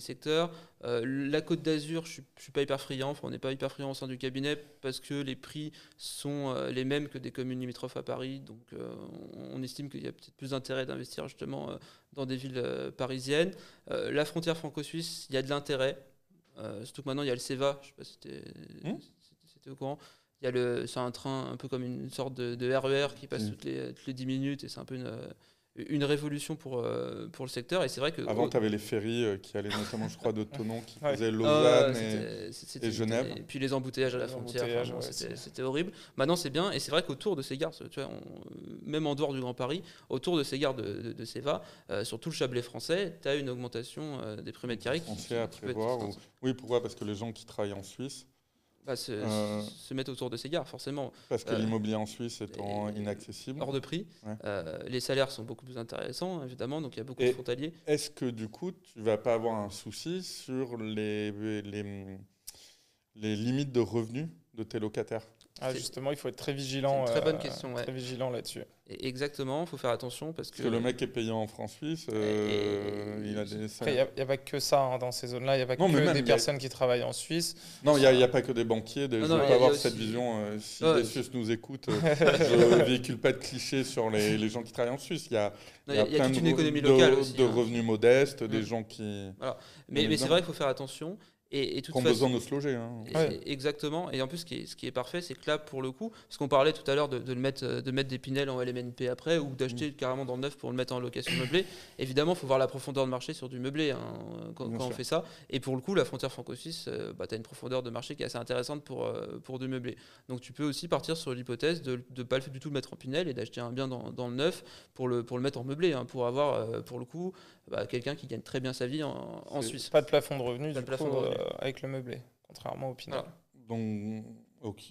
secteurs. Euh, la Côte d'Azur, je ne suis pas hyper friand, on n'est pas hyper friand au sein du cabinet parce que les prix sont euh, les mêmes que des communes limitrophes à Paris. Donc euh, on estime qu'il y a peut-être plus d'intérêt d'investir justement dans des villes parisiennes. la frontière franco-suisse, il y a de l'intérêt. surtout que maintenant il y a le CEVA, je ne sais pas si mmh. c'était au courant. Il y a le, c'est un train un peu comme une sorte de, RER e qui passe mmh. toutes, les, toutes les 10 minutes et c'est un peu une une révolution pour, euh, pour le secteur. Et c'est vrai que. Avant, tu avais les ferries euh, qui allaient notamment, je crois, de Tonon, qui faisaient Lausanne ah, et, Genève. Et puis les embouteillages à la frontière, c'était horrible. Maintenant, c'est bien. Et c'est vrai qu'autour de ces gares, tu vois, même en dehors du Grand Paris, autour de ces gares de, de, Ceva, euh, sur tout le Chablais français, tu as une augmentation des prix mètres carrés. Oui, pourquoi? Parce que les gens qui travaillent en Suisse bah, euh, se, mettre autour de ces gares, forcément. Parce que euh, l'immobilier en Suisse étant inaccessible. Hors de prix. Euh, les salaires sont beaucoup plus intéressants, évidemment, donc il y a beaucoup de frontaliers. Est-ce que du coup, tu vas pas avoir un souci sur les, les, les limites de revenus de tes locataires? Ah, justement, il faut être très vigilant. Très bonne question. Très vigilant là-dessus. Exactement, il faut faire attention parce que. Parce que le mec est payant en France suisse, euh, il a des. il n'y a, pas que ça hein, dans ces zones-là, il n'y a pas que des personnes qui travaillent en Suisse. Non, il n'y a, pas que des banquiers, des... je ne veux pas avoir cette vision. Euh, si des Suisses nous écoutent, euh, je ne véhicule pas de clichés sur les, les, gens qui travaillent en Suisse. Il y a, y a, plein toute de, une économie locale de, aussi, de hein. revenus modestes, des mm. gens qui. Voilà. Mais, mais c'est vrai qu'il faut faire attention. Et, et toute ont besoin de se loger. Hein. Exactement. Et en plus, ce qui est, ce qui est parfait, c'est que là, pour le coup, parce qu'on parlait tout à l'heure de, de, mettre, de mettre des Pinel en LMNP après, ou d'acheter mm. carrément dans le neuf pour le mettre en location meublée, évidemment, il faut voir la profondeur de marché sur du meublé hein, quand, on fait ça. Et pour le coup, la frontière franco-suisse, euh, bah, tu as une profondeur de marché qui est assez intéressante pour, euh, pour du meublé. Donc tu peux aussi partir sur l'hypothèse de ne pas du tout le mettre en Pinel et d'acheter un bien dans, dans, le neuf pour le, pour le mettre en meublé, hein, pour avoir, euh, pour le coup, bah, quelqu'un qui gagne très bien sa vie en, en Suisse. Pas de plafond de revenus, du coup, euh, avec le meublé, contrairement au Pinel. Donc,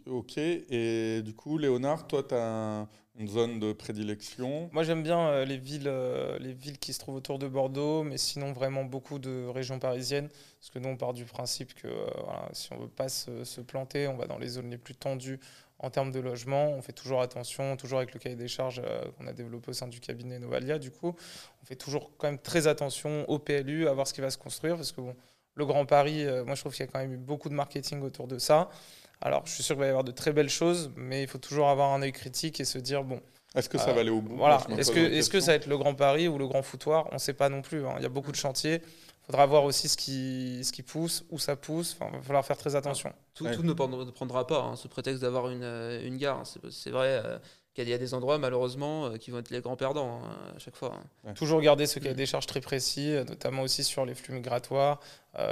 ok. Et du coup, Léonard, toi, tu as une zone de prédilection Moi, j'aime bien euh, les, villes, euh, les villes qui se trouvent autour de Bordeaux, mais sinon, vraiment beaucoup de régions parisiennes. Parce que nous, on part du principe que si on veut pas se, se, planter, on va dans les zones les plus tendues en termes de logement, on fait toujours attention, toujours avec le cahier des charges euh, qu'on a développé au sein du cabinet Novalia, du coup, on fait toujours quand même très attention au PLU, à voir ce qui va se construire, parce que bon, le Grand Paris, euh, moi je trouve qu'il y a quand même eu beaucoup de marketing autour de ça. Alors, je suis sûr qu'il va y avoir de très belles choses, mais il faut toujours avoir un œil critique et se dire, bon, est-ce que ça va aller au bout? Voilà. Est-ce que, est que ça va être le Grand Paris ou le Grand Foutoir? On ne sait pas non plus. Hein. Il y a beaucoup de chantiers. Il faudra voir aussi ce qui, ce qui pousse, où ça pousse. Enfin, il va falloir faire très attention. Tout, ne prendra pas, hein, ce prétexte d'avoir une, euh, une, gare. C'est vrai euh, qu'il y a des endroits, malheureusement, euh, qui vont être les grands perdants hein, à chaque fois. Toujours garder ce cahier des charges très précis, notamment aussi sur les flux migratoires,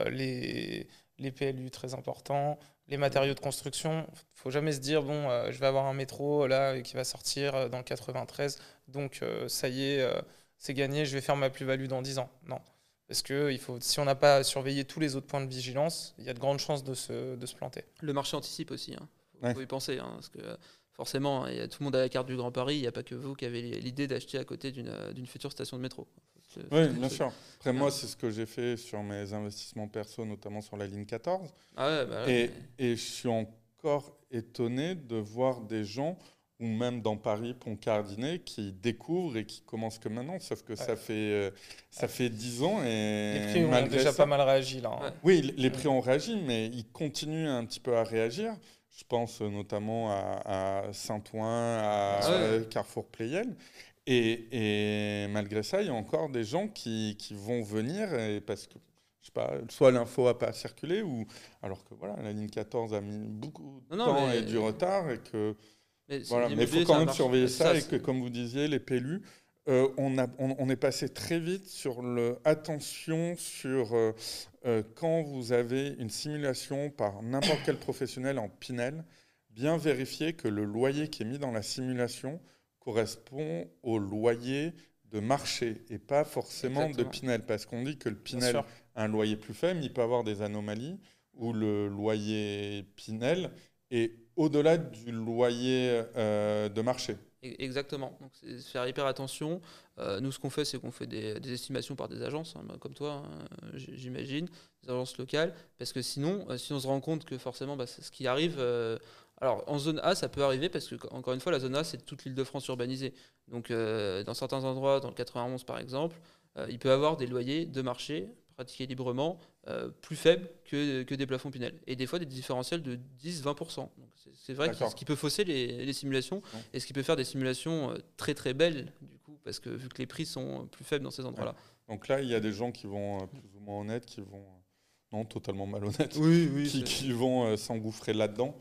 les, les PLU très importants, les matériaux de construction. Il faut jamais se dire, bon, je vais avoir un métro là qui va sortir dans le 93, donc ça y est, c'est gagné, je vais faire ma plus-value dans 10 ans. Non. Parce que il faut, si on n'a pas surveillé tous les autres points de vigilance, il y a de grandes chances de se, de se planter. Le marché anticipe aussi. Il hein. faut, y penser. Hein, parce que forcément, y a, tout le monde a la carte du Grand Paris. Il n'y a pas que vous qui avez l'idée d'acheter à côté d'une future station de métro. Oui, bien sûr. Après, moi, c'est ce que j'ai fait sur mes investissements perso, notamment sur la ligne 14. Ah bah et, et je suis encore étonné de voir des gens ou même dans Paris, Pont-Cardinet, qui découvrent et qui commencent que maintenant, sauf que ça fait euh, ça fait 10 ans et les prix ont déjà pas mal réagi là. Hein. Oui, les prix ont réagi, mais ils continuent un petit peu à réagir. Je pense notamment à, Saint-Ouen, à Carrefour Playel. Et, et, malgré ça, il y a encore des gens qui, qui vont venir et parce que je sais pas, soit l'info n'a pas circulé ou alors que voilà, la ligne 14 a mis beaucoup de temps et du retard et que Mais, voilà, mais il faut quand même surveiller ça, et que, comme vous disiez, les PLU, euh, on, a, on, est passé très vite sur le attention sur euh, euh, quand vous avez une simulation par n'importe quel professionnel en Pinel, bien vérifier que le loyer qui est mis dans la simulation correspond au loyer de marché et pas forcément de Pinel, parce qu'on dit que le Pinel a un loyer plus faible, il peut avoir des anomalies, ou le loyer Pinel est au-delà du loyer de marché. Exactement. Donc, c'est faire hyper attention. Euh, nous, ce qu'on fait, c'est qu'on fait des, estimations par des agences, hein, comme toi, hein, j'imagine, des agences locales, parce que sinon, euh, si on se rend compte que forcément, bah, ce qui arrive. Euh, alors, en zone A, ça peut arriver parce que, encore une fois, la zone A, c'est toute l'île de France urbanisée. Donc, dans certains endroits, dans le 91 par exemple, il peut y avoir des loyers de marché pratiqués librement plus faibles que, que, des plafonds Pinel. Et des fois, des différentiels de 10-20%. C'est vrai que ce qui peut fausser les, simulations et ce qui peut faire des simulations euh, très très belles, du coup, parce que vu que les prix sont plus faibles dans ces endroits-là. Donc là, il y a des gens qui vont euh, plus ou moins honnêtes, qui vont. Euh, non, totalement malhonnêtes. Oui, oui, qui, qui, vont s'engouffrer là-dedans.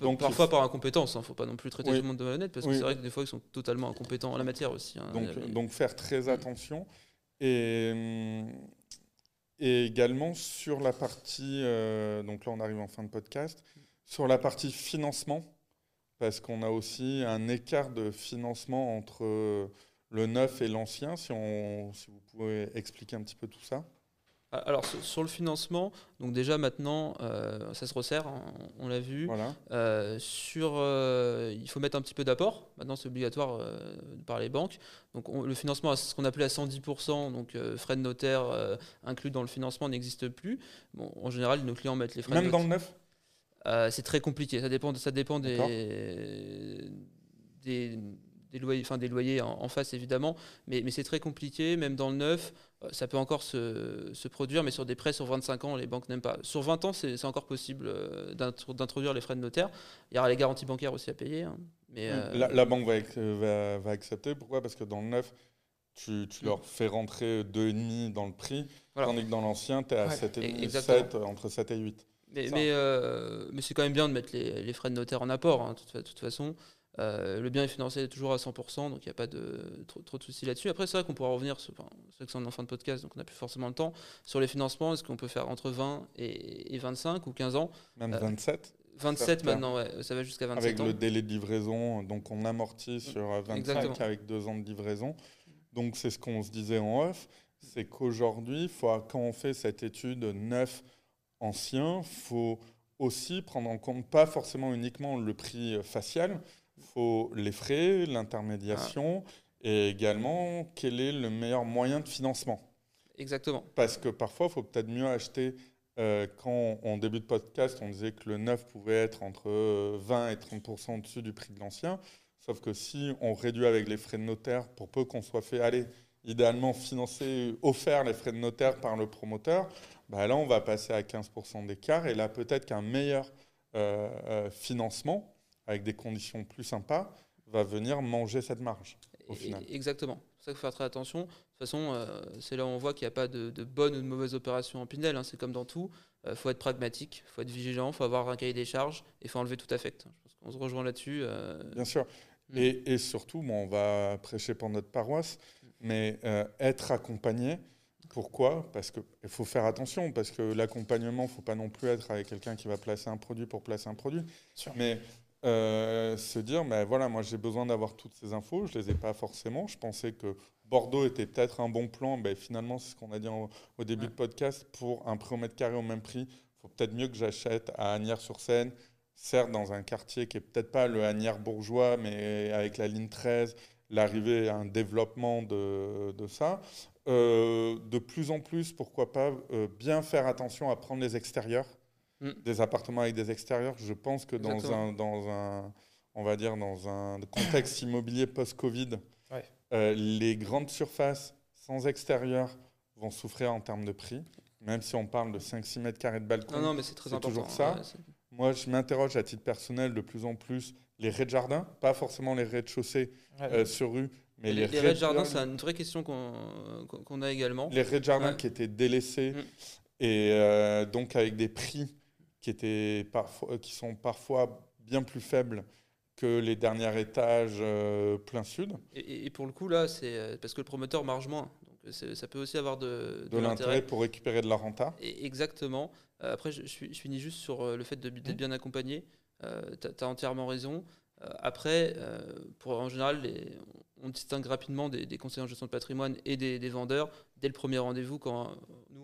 Donc, parfois par incompétence, il hein, ne faut pas non plus traiter tout le monde de malhonnête, parce que c'est vrai que des fois, ils sont totalement incompétents en la matière aussi. Hein. donc, donc, faire très attention. Et, hum, et également sur la partie, donc là on arrive en fin de podcast, sur la partie financement, parce qu'on a aussi un écart de financement entre le neuf et l'ancien, si, si vous pouvez expliquer un petit peu tout ça. Ah, alors sur le financement, donc déjà maintenant euh, ça se resserre, hein, on, l'a vu. Euh, sur, euh, il faut mettre un petit peu d'apport. Maintenant c'est obligatoire par les banques. Donc le financement, ce qu'on appelait à 110%, donc frais de notaire inclus dans le financement n'existe plus. Bon, en général nos clients mettent les frais. Même dans le neuf? C'est très compliqué. Ça dépend, ça dépend des, des, loyers, enfin des loyers en, face évidemment, mais, mais c'est très compliqué. Même dans le neuf, ça peut encore se, se, produire, mais sur des prêts sur 25 ans, les banques n'aiment pas. Sur 20 ans, c'est encore possible euh, d'introduire les frais de notaire. Il y aura les garanties bancaires aussi à payer. Hein. Mais, la, banque va, va, accepter. Pourquoi? Parce que dans le neuf, tu, tu, leur fais rentrer 2,5 dans le prix, tandis que dans l'ancien, tu es à 7,5, 7, entre 7 et 8. Mais, mais, euh, mais c'est quand même bien de mettre les, les, frais de notaire en apport, hein, de toute, façon. Euh, le bien est financé toujours à 100%, donc il n'y a pas de, trop, de soucis là-dessus. Après, c'est vrai qu'on pourra revenir, c'est vrai que c'est en fin de podcast, donc on n'a plus forcément le temps, sur les financements, est-ce qu'on peut faire entre 20 et, 25 ou 15 ans? Même 27 euh, 27 maintenant, ouais, ça va jusqu'à 27 avec ans. Avec le délai de livraison, donc on amortit sur 25 avec deux ans de livraison. Donc c'est ce qu'on se disait en off, c'est qu'aujourd'hui, quand on fait cette étude neuf ancien, faut aussi prendre en compte pas forcément uniquement le prix facial, faut les frais, l'intermédiation et également quel est le meilleur moyen de financement. Exactement. Parce que parfois, il faut peut-être mieux acheter. Euh, quand on début de podcast, on disait que le neuf pouvait être entre 20 et 30% au-dessus du prix de l'ancien. Sauf que si on réduit avec les frais de notaire, pour peu qu'on soit fait, aller idéalement financer, offert les frais de notaire par le promoteur, bah là, on va passer à 15% d'écart. Et là, peut-être qu'un meilleur euh, euh, financement, avec des conditions plus sympas, va venir manger cette marge. Au final. Exactement. C'est ça qu'il faut faire très attention. De toute façon, euh, c'est là où on voit qu'il n'y a pas de, bonne ou de mauvaise opération en Pinel. Hein. C'est comme dans tout. Il faut être pragmatique, il faut être vigilant, il faut avoir un cahier des charges et il faut enlever tout affect. Je pense qu'on se rejoint là-dessus. Bien sûr. Mm. Et, et, surtout, bon, on va prêcher pour notre paroisse, mais être accompagné, pourquoi? Parce qu'il faut faire attention, parce que l'accompagnement, il ne faut pas non plus être avec quelqu'un qui va placer un produit pour placer un produit. Mais euh, se dire, mais voilà, moi j'ai besoin d'avoir toutes ces infos, je ne les ai pas forcément. Je pensais que Bordeaux était peut-être un bon plan, mais finalement, c'est ce qu'on a dit au début du podcast, pour un prix au mètre carré au même prix, il faut peut-être mieux que j'achète à Agnières-sur-Seine, certes dans un quartier qui n'est peut-être pas le Agnières bourgeois, mais avec la ligne 13, l'arrivée à un développement de, de ça. Euh, de plus en plus, pourquoi pas, euh, bien faire attention à prendre les extérieurs, mm. des appartements avec des extérieurs. Je pense que dans un, dans un, on va dire, dans un contexte immobilier post-Covid, euh, les grandes surfaces sans extérieur vont souffrir en termes de prix, même si on parle de 5-6 mètres carrés de balcon. Non, non mais c'est très important. toujours ça. Moi, je m'interroge à titre personnel de plus en plus les rez-de-jardin, pas forcément les rez-de-chaussée sur rue, mais les, raids de jardin, c'est une vraie question qu'on a également. Les raids de jardin qui étaient délaissés mm. et euh, donc avec des prix qui, étaient parfois, qui sont parfois bien plus faibles que les derniers étages euh, plein sud. Et, pour le coup, là, c'est euh, parce que le promoteur marge moins. Donc ça peut aussi avoir de, de, l'intérêt pour récupérer de la renta. Et exactement. après, je, je, finis juste sur le fait d'être mmh. bien accompagné. tu as, entièrement raison. après, pour, en général, les, on distingue rapidement des, conseillers en gestion de patrimoine et des, vendeurs dès le premier rendez-vous quand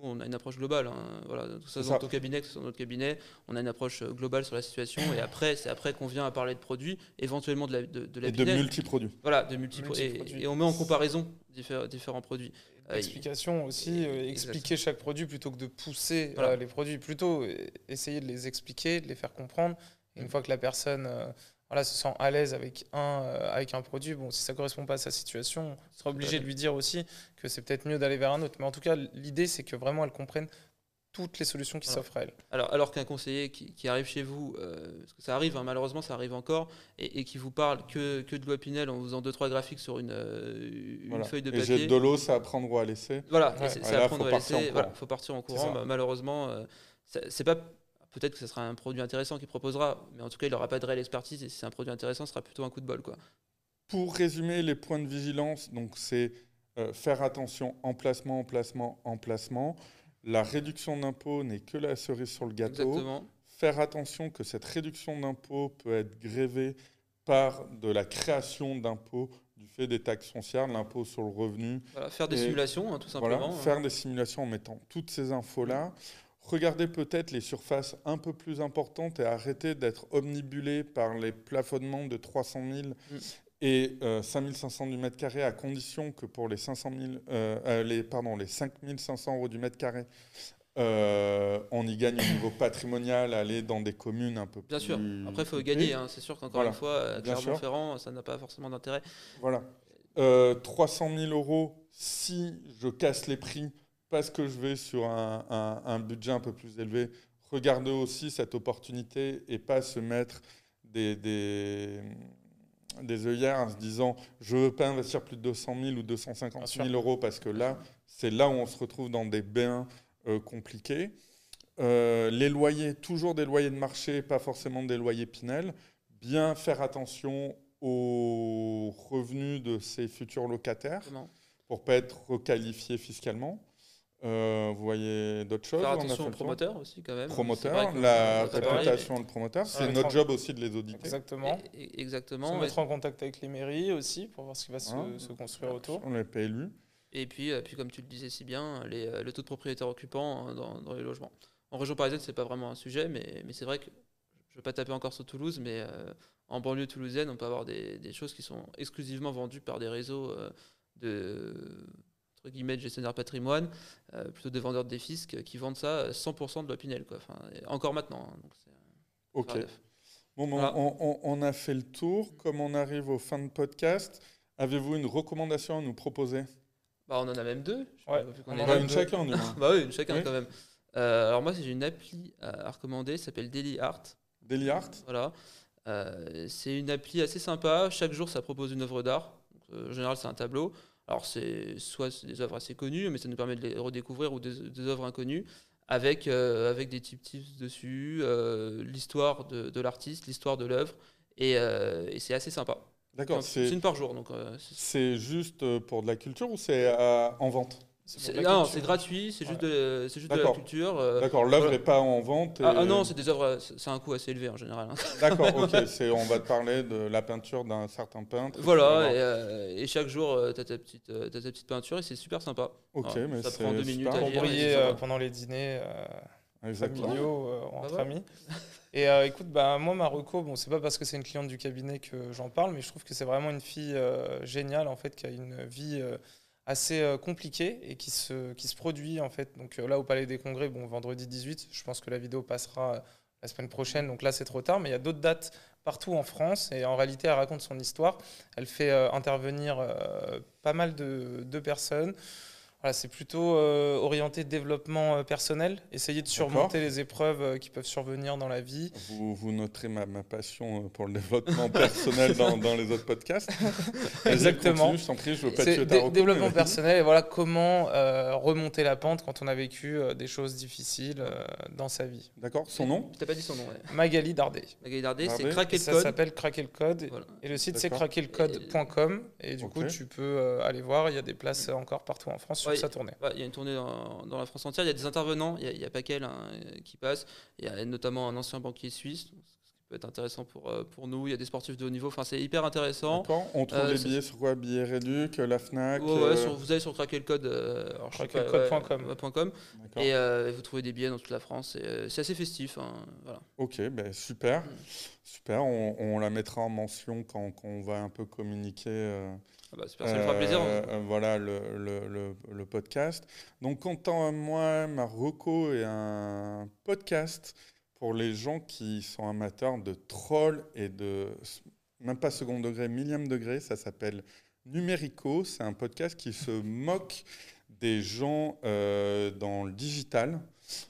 nous on a une approche globale. Hein. Voilà, tout ça dans ton cabinet, que ce soit dans notre cabinet, on a une approche euh, globale sur la situation et après c'est après qu'on vient à parler de produits, éventuellement de la de, de et de multi-produits. Voilà, de multi, et, et, on met en comparaison différents, produits. Explication aussi, euh, expliquer chaque produit plutôt que de pousser les produits, plutôt essayer de les expliquer, de les faire comprendre. une fois que la personne euh, voilà, se sent à l'aise avec un, euh, avec un produit, bon, si ça ne correspond pas à sa situation, on sera obligé de lui dire aussi que c'est peut-être mieux d'aller vers un autre. Mais en tout cas, l'idée, c'est que vraiment elle comprenne toutes les solutions qui s'offrent à elle. Alors, alors qu'un conseiller qui, arrive chez vous, euh, parce que ça arrive, hein, malheureusement ça arrive encore, et, qui vous parle que, que de loi Pinel en faisant deux trois graphiques sur une, euh, une feuille de papier. Et j'ai de l'eau, c'est à prendre ou à laisser. Voilà, c'est à prendre ou à laisser. Il faut partir en courant. Bah, malheureusement, c'est pas peut-être que ce sera un produit intéressant qu'il proposera, mais en tout cas, il n'aura pas de réelle expertise et si c'est un produit intéressant, ce sera plutôt un coup de bol. Quoi. Pour résumer les points de vigilance, donc c'est euh, faire attention emplacement, emplacement, emplacement. La réduction d'impôt n'est que la cerise sur le gâteau. Faire attention que cette réduction d'impôt peut être grévée par de la création d'impôts du fait des taxes foncières, l'impôt sur le revenu. faire des simulations, hein, tout simplement. Hein. faire des simulations en mettant toutes ces infos-là. Regardez peut-être les surfaces un peu plus importantes et arrêtez d'être omnibulé par les plafonnements de 300 000 mm. et euh, 5500 du mètre carré, à condition que pour les, 500 euh, euh, les, pardon, les 5500 euros du mètre carré, euh, on y gagne au niveau patrimonial, aller dans des communes un peu Bien sûr, après il faut gagner, hein. c'est sûr qu'encore une fois, Clermont-Ferrand, ça n'a pas forcément d'intérêt. Voilà. 300 000 euros, si je casse les prix, parce que je vais sur un, budget un peu plus élevé, regarder aussi cette opportunité et pas se mettre des, des, œillères en se disant je ne veux pas investir plus de 200 000 ou 250 000 euros parce que là, c'est là où on se retrouve dans des bains euh, compliqués. Euh, les loyers, toujours des loyers de marché, pas forcément des loyers Pinel. Bien faire attention aux revenus de ces futurs locataires pour ne pas être requalifiés fiscalement. Euh, vous voyez d'autres choses Faire attention aux promoteurs aussi, quand même. Promoteur, la réputation de promoteur, c'est notre job aussi de les auditer. Exactement. exactement. Se mettre en contact avec les mairies aussi pour voir ce qui va se, ah. construire autour. On les PLU. Et puis, euh, puis, comme tu le disais si bien, les, euh, le taux de propriétaires occupants hein, dans, les logements. En région parisienne, c'est pas vraiment un sujet, mais, mais c'est vrai que je ne veux pas taper encore sur Toulouse, mais en banlieue toulousaine, on peut avoir des, des, choses qui sont exclusivement vendues par des réseaux de entre guillemets, de gestionnaires patrimoine, euh, plutôt des vendeurs de défisques qui vendent ça 100% de l'opinel. Quoi. Enfin, encore maintenant. Hein, donc ok. Bon, on, on, a fait le tour. Comme on arrive aux fins de podcast, avez-vous une recommandation à nous proposer? Bah, On en a même deux. Ouais. On en a une chacun, bah oui, une chacun quand même. Euh, alors moi, j'ai une appli à, recommander, ça s'appelle Daily Art. Daily Art Voilà. Euh, c'est une appli assez sympa. Chaque jour, ça propose une œuvre d'art. En général, c'est un tableau. Alors, c'est soit des œuvres assez connues, mais ça nous permet de les redécouvrir, ou des, œuvres inconnues, avec, euh, avec des types tips dessus, euh, l'histoire de, de l'artiste, l'histoire de l'œuvre, et, euh, et c'est assez sympa. D'accord. C'est une par jour. donc. c'est juste pour de la culture ou c'est en vente? Non, c'est gratuit, c'est juste, de, juste de la culture. Euh, D'accord, l'œuvre n'est pas en vente. Ah, ah, non, c'est des œuvres, c'est un coût assez élevé en général. Hein. D'accord, ok, on va te parler de la peinture d'un certain peintre. Voilà, et, euh, chaque jour, euh, tu as, ta petite, ta petite peinture et c'est super sympa. Ok, mais ça prend deux minutes à Pour briller pendant les dîners familiaux bah entre amis. Et écoute, bah, moi, ma reco, bon, c'est pas parce que c'est une cliente du cabinet que j'en parle, mais je trouve que c'est vraiment une fille géniale en fait, qui a une vie assez euh, compliqué et qui se, qui se produit en fait. Donc euh, là au Palais des Congrès, bon vendredi 18, je pense que la vidéo passera euh, la semaine prochaine, donc là c'est trop tard, mais il y a d'autres dates partout en France et en réalité elle raconte son histoire. Elle fait intervenir pas mal de, de, personnes. Voilà, c'est plutôt euh, orienté développement euh, personnel, essayer de surmonter les épreuves euh, qui peuvent survenir dans la vie. Vous, vous noterez ma, ma, passion pour le développement personnel dans, dans, les autres podcasts. Exactement. je t'en prie, je veux pas tuer ta Développement personnel et voilà comment remonter la pente quand on a vécu des choses difficiles dans sa vie. D'accord. Son nom? Tu n'as pas dit son nom. Magali Dardet. Magali Dardet, c'est Craquer le Code. Ça s'appelle Craquer le Code. Et le site c'est craquerlecode.com. Et, et du coup, tu peux aller voir, il y a des places encore partout en France sa tournée. Il y a une tournée dans, la France entière. Il y a des intervenants. Il n'y a, pas qu'elle hein, qui passe. Il y a notamment un ancien banquier suisse, ce qui peut être intéressant pour, euh, pour nous. Il y a des sportifs de haut niveau. Enfin, c'est hyper intéressant. On trouve euh, les billets sur quoi? Billets Réduc, la Fnac euh, Vous allez sur craquer le code. craquerlecode.com. et vous trouvez des billets dans toute la France. C'est assez festif. Hein, voilà. Ok, ben, super. Mm. Super. On, la mettra en mention quand, quand, on va un peu communiquer. Ah bah, super, ça me fera plaisir. Hein. Euh, voilà le, le, le, podcast. Donc, quant à moi, Marocco est un podcast pour les gens qui sont amateurs de trolls et de même pas second degré, millième degré. Ça s'appelle Numérico. C'est un podcast qui se moque des gens euh, dans le digital.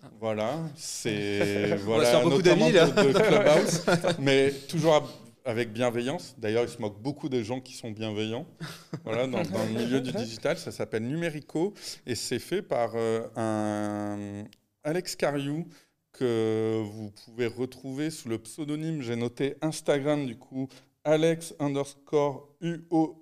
Ah. Voilà, c'est voilà, notamment de, de Clubhouse, mais toujours avec bienveillance. D'ailleurs, il se moque beaucoup des gens qui sont bienveillants. voilà, dans, le milieu du digital, ça s'appelle Numérico et c'est fait par euh, un Alex Cariou que vous pouvez retrouver sous le pseudonyme, j'ai noté Instagram du coup, Alex underscore U-O-I-R-A-C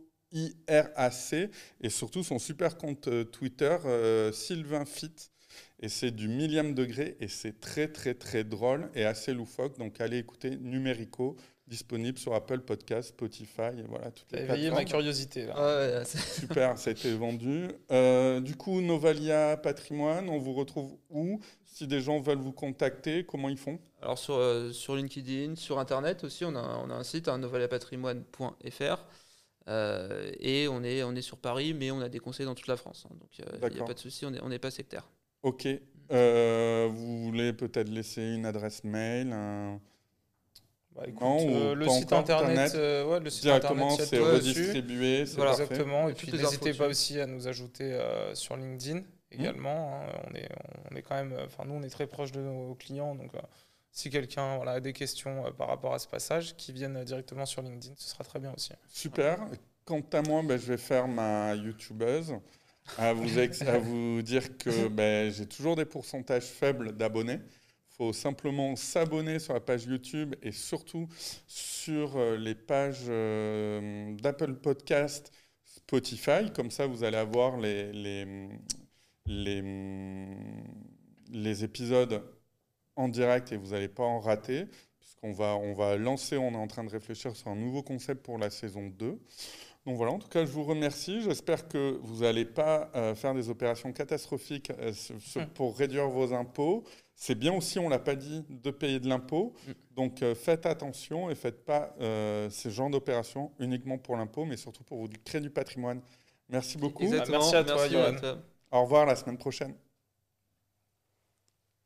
et surtout son super compte euh, Twitter, euh, Sylvain Fit. Et c'est du millième degré et c'est très très très drôle et assez loufoque. Donc allez écouter Numérico disponible sur Apple Podcast, Spotify, voilà toutes les éveillé ma curiosité là. Super, ça a été vendu. Euh, du coup, Novalia Patrimoine, on vous retrouve où Si des gens veulent vous contacter, comment ils font? Alors sur, euh, sur LinkedIn, sur Internet aussi, on a, on a un site, hein, novaliapatrimoine.fr. Euh, et on est, on est sur Paris, mais on a des conseils dans toute la France. Hein, donc il n'y a pas de souci, on n'est on pas sectaire. Ok. vous voulez peut-être laisser une adresse mail bah, euh, le, site internet, euh, ouais, le site directement, c'est redistribué. Voilà. Exactement. Et, puis n'hésitez pas aussi à nous ajouter euh, sur LinkedIn également. Hein. On, est, on est quand même, enfin nous on est très proche de nos clients, donc si quelqu'un voilà, a des questions par rapport à ce passage, qui viennent directement sur LinkedIn, ce sera très bien aussi. Super. Quant à moi, ben, je vais faire ma YouTubeuse. À vous, à vous dire que ben, j'ai toujours des pourcentages faibles d'abonnés faut simplement s'abonner sur la page YouTube et surtout sur euh, les pages euh, d'Apple Podcast, Spotify. Comme ça, vous allez avoir les, les, les, épisodes en direct et vous n'allez pas en rater. Puisqu'on va, on va lancer, on est en train de réfléchir sur un nouveau concept pour la saison 2. Donc voilà, en tout cas, je vous remercie. J'espère que vous n'allez pas euh, faire des opérations catastrophiques hum. pour réduire vos impôts. C'est bien aussi, on ne l'a pas dit, de payer de l'impôt. Mm. Donc euh, faites attention et faites pas euh, ces genres d'opérations uniquement pour l'impôt, mais surtout pour vous créer du patrimoine. Merci beaucoup. Merci à toi, Johan. Au revoir la semaine prochaine.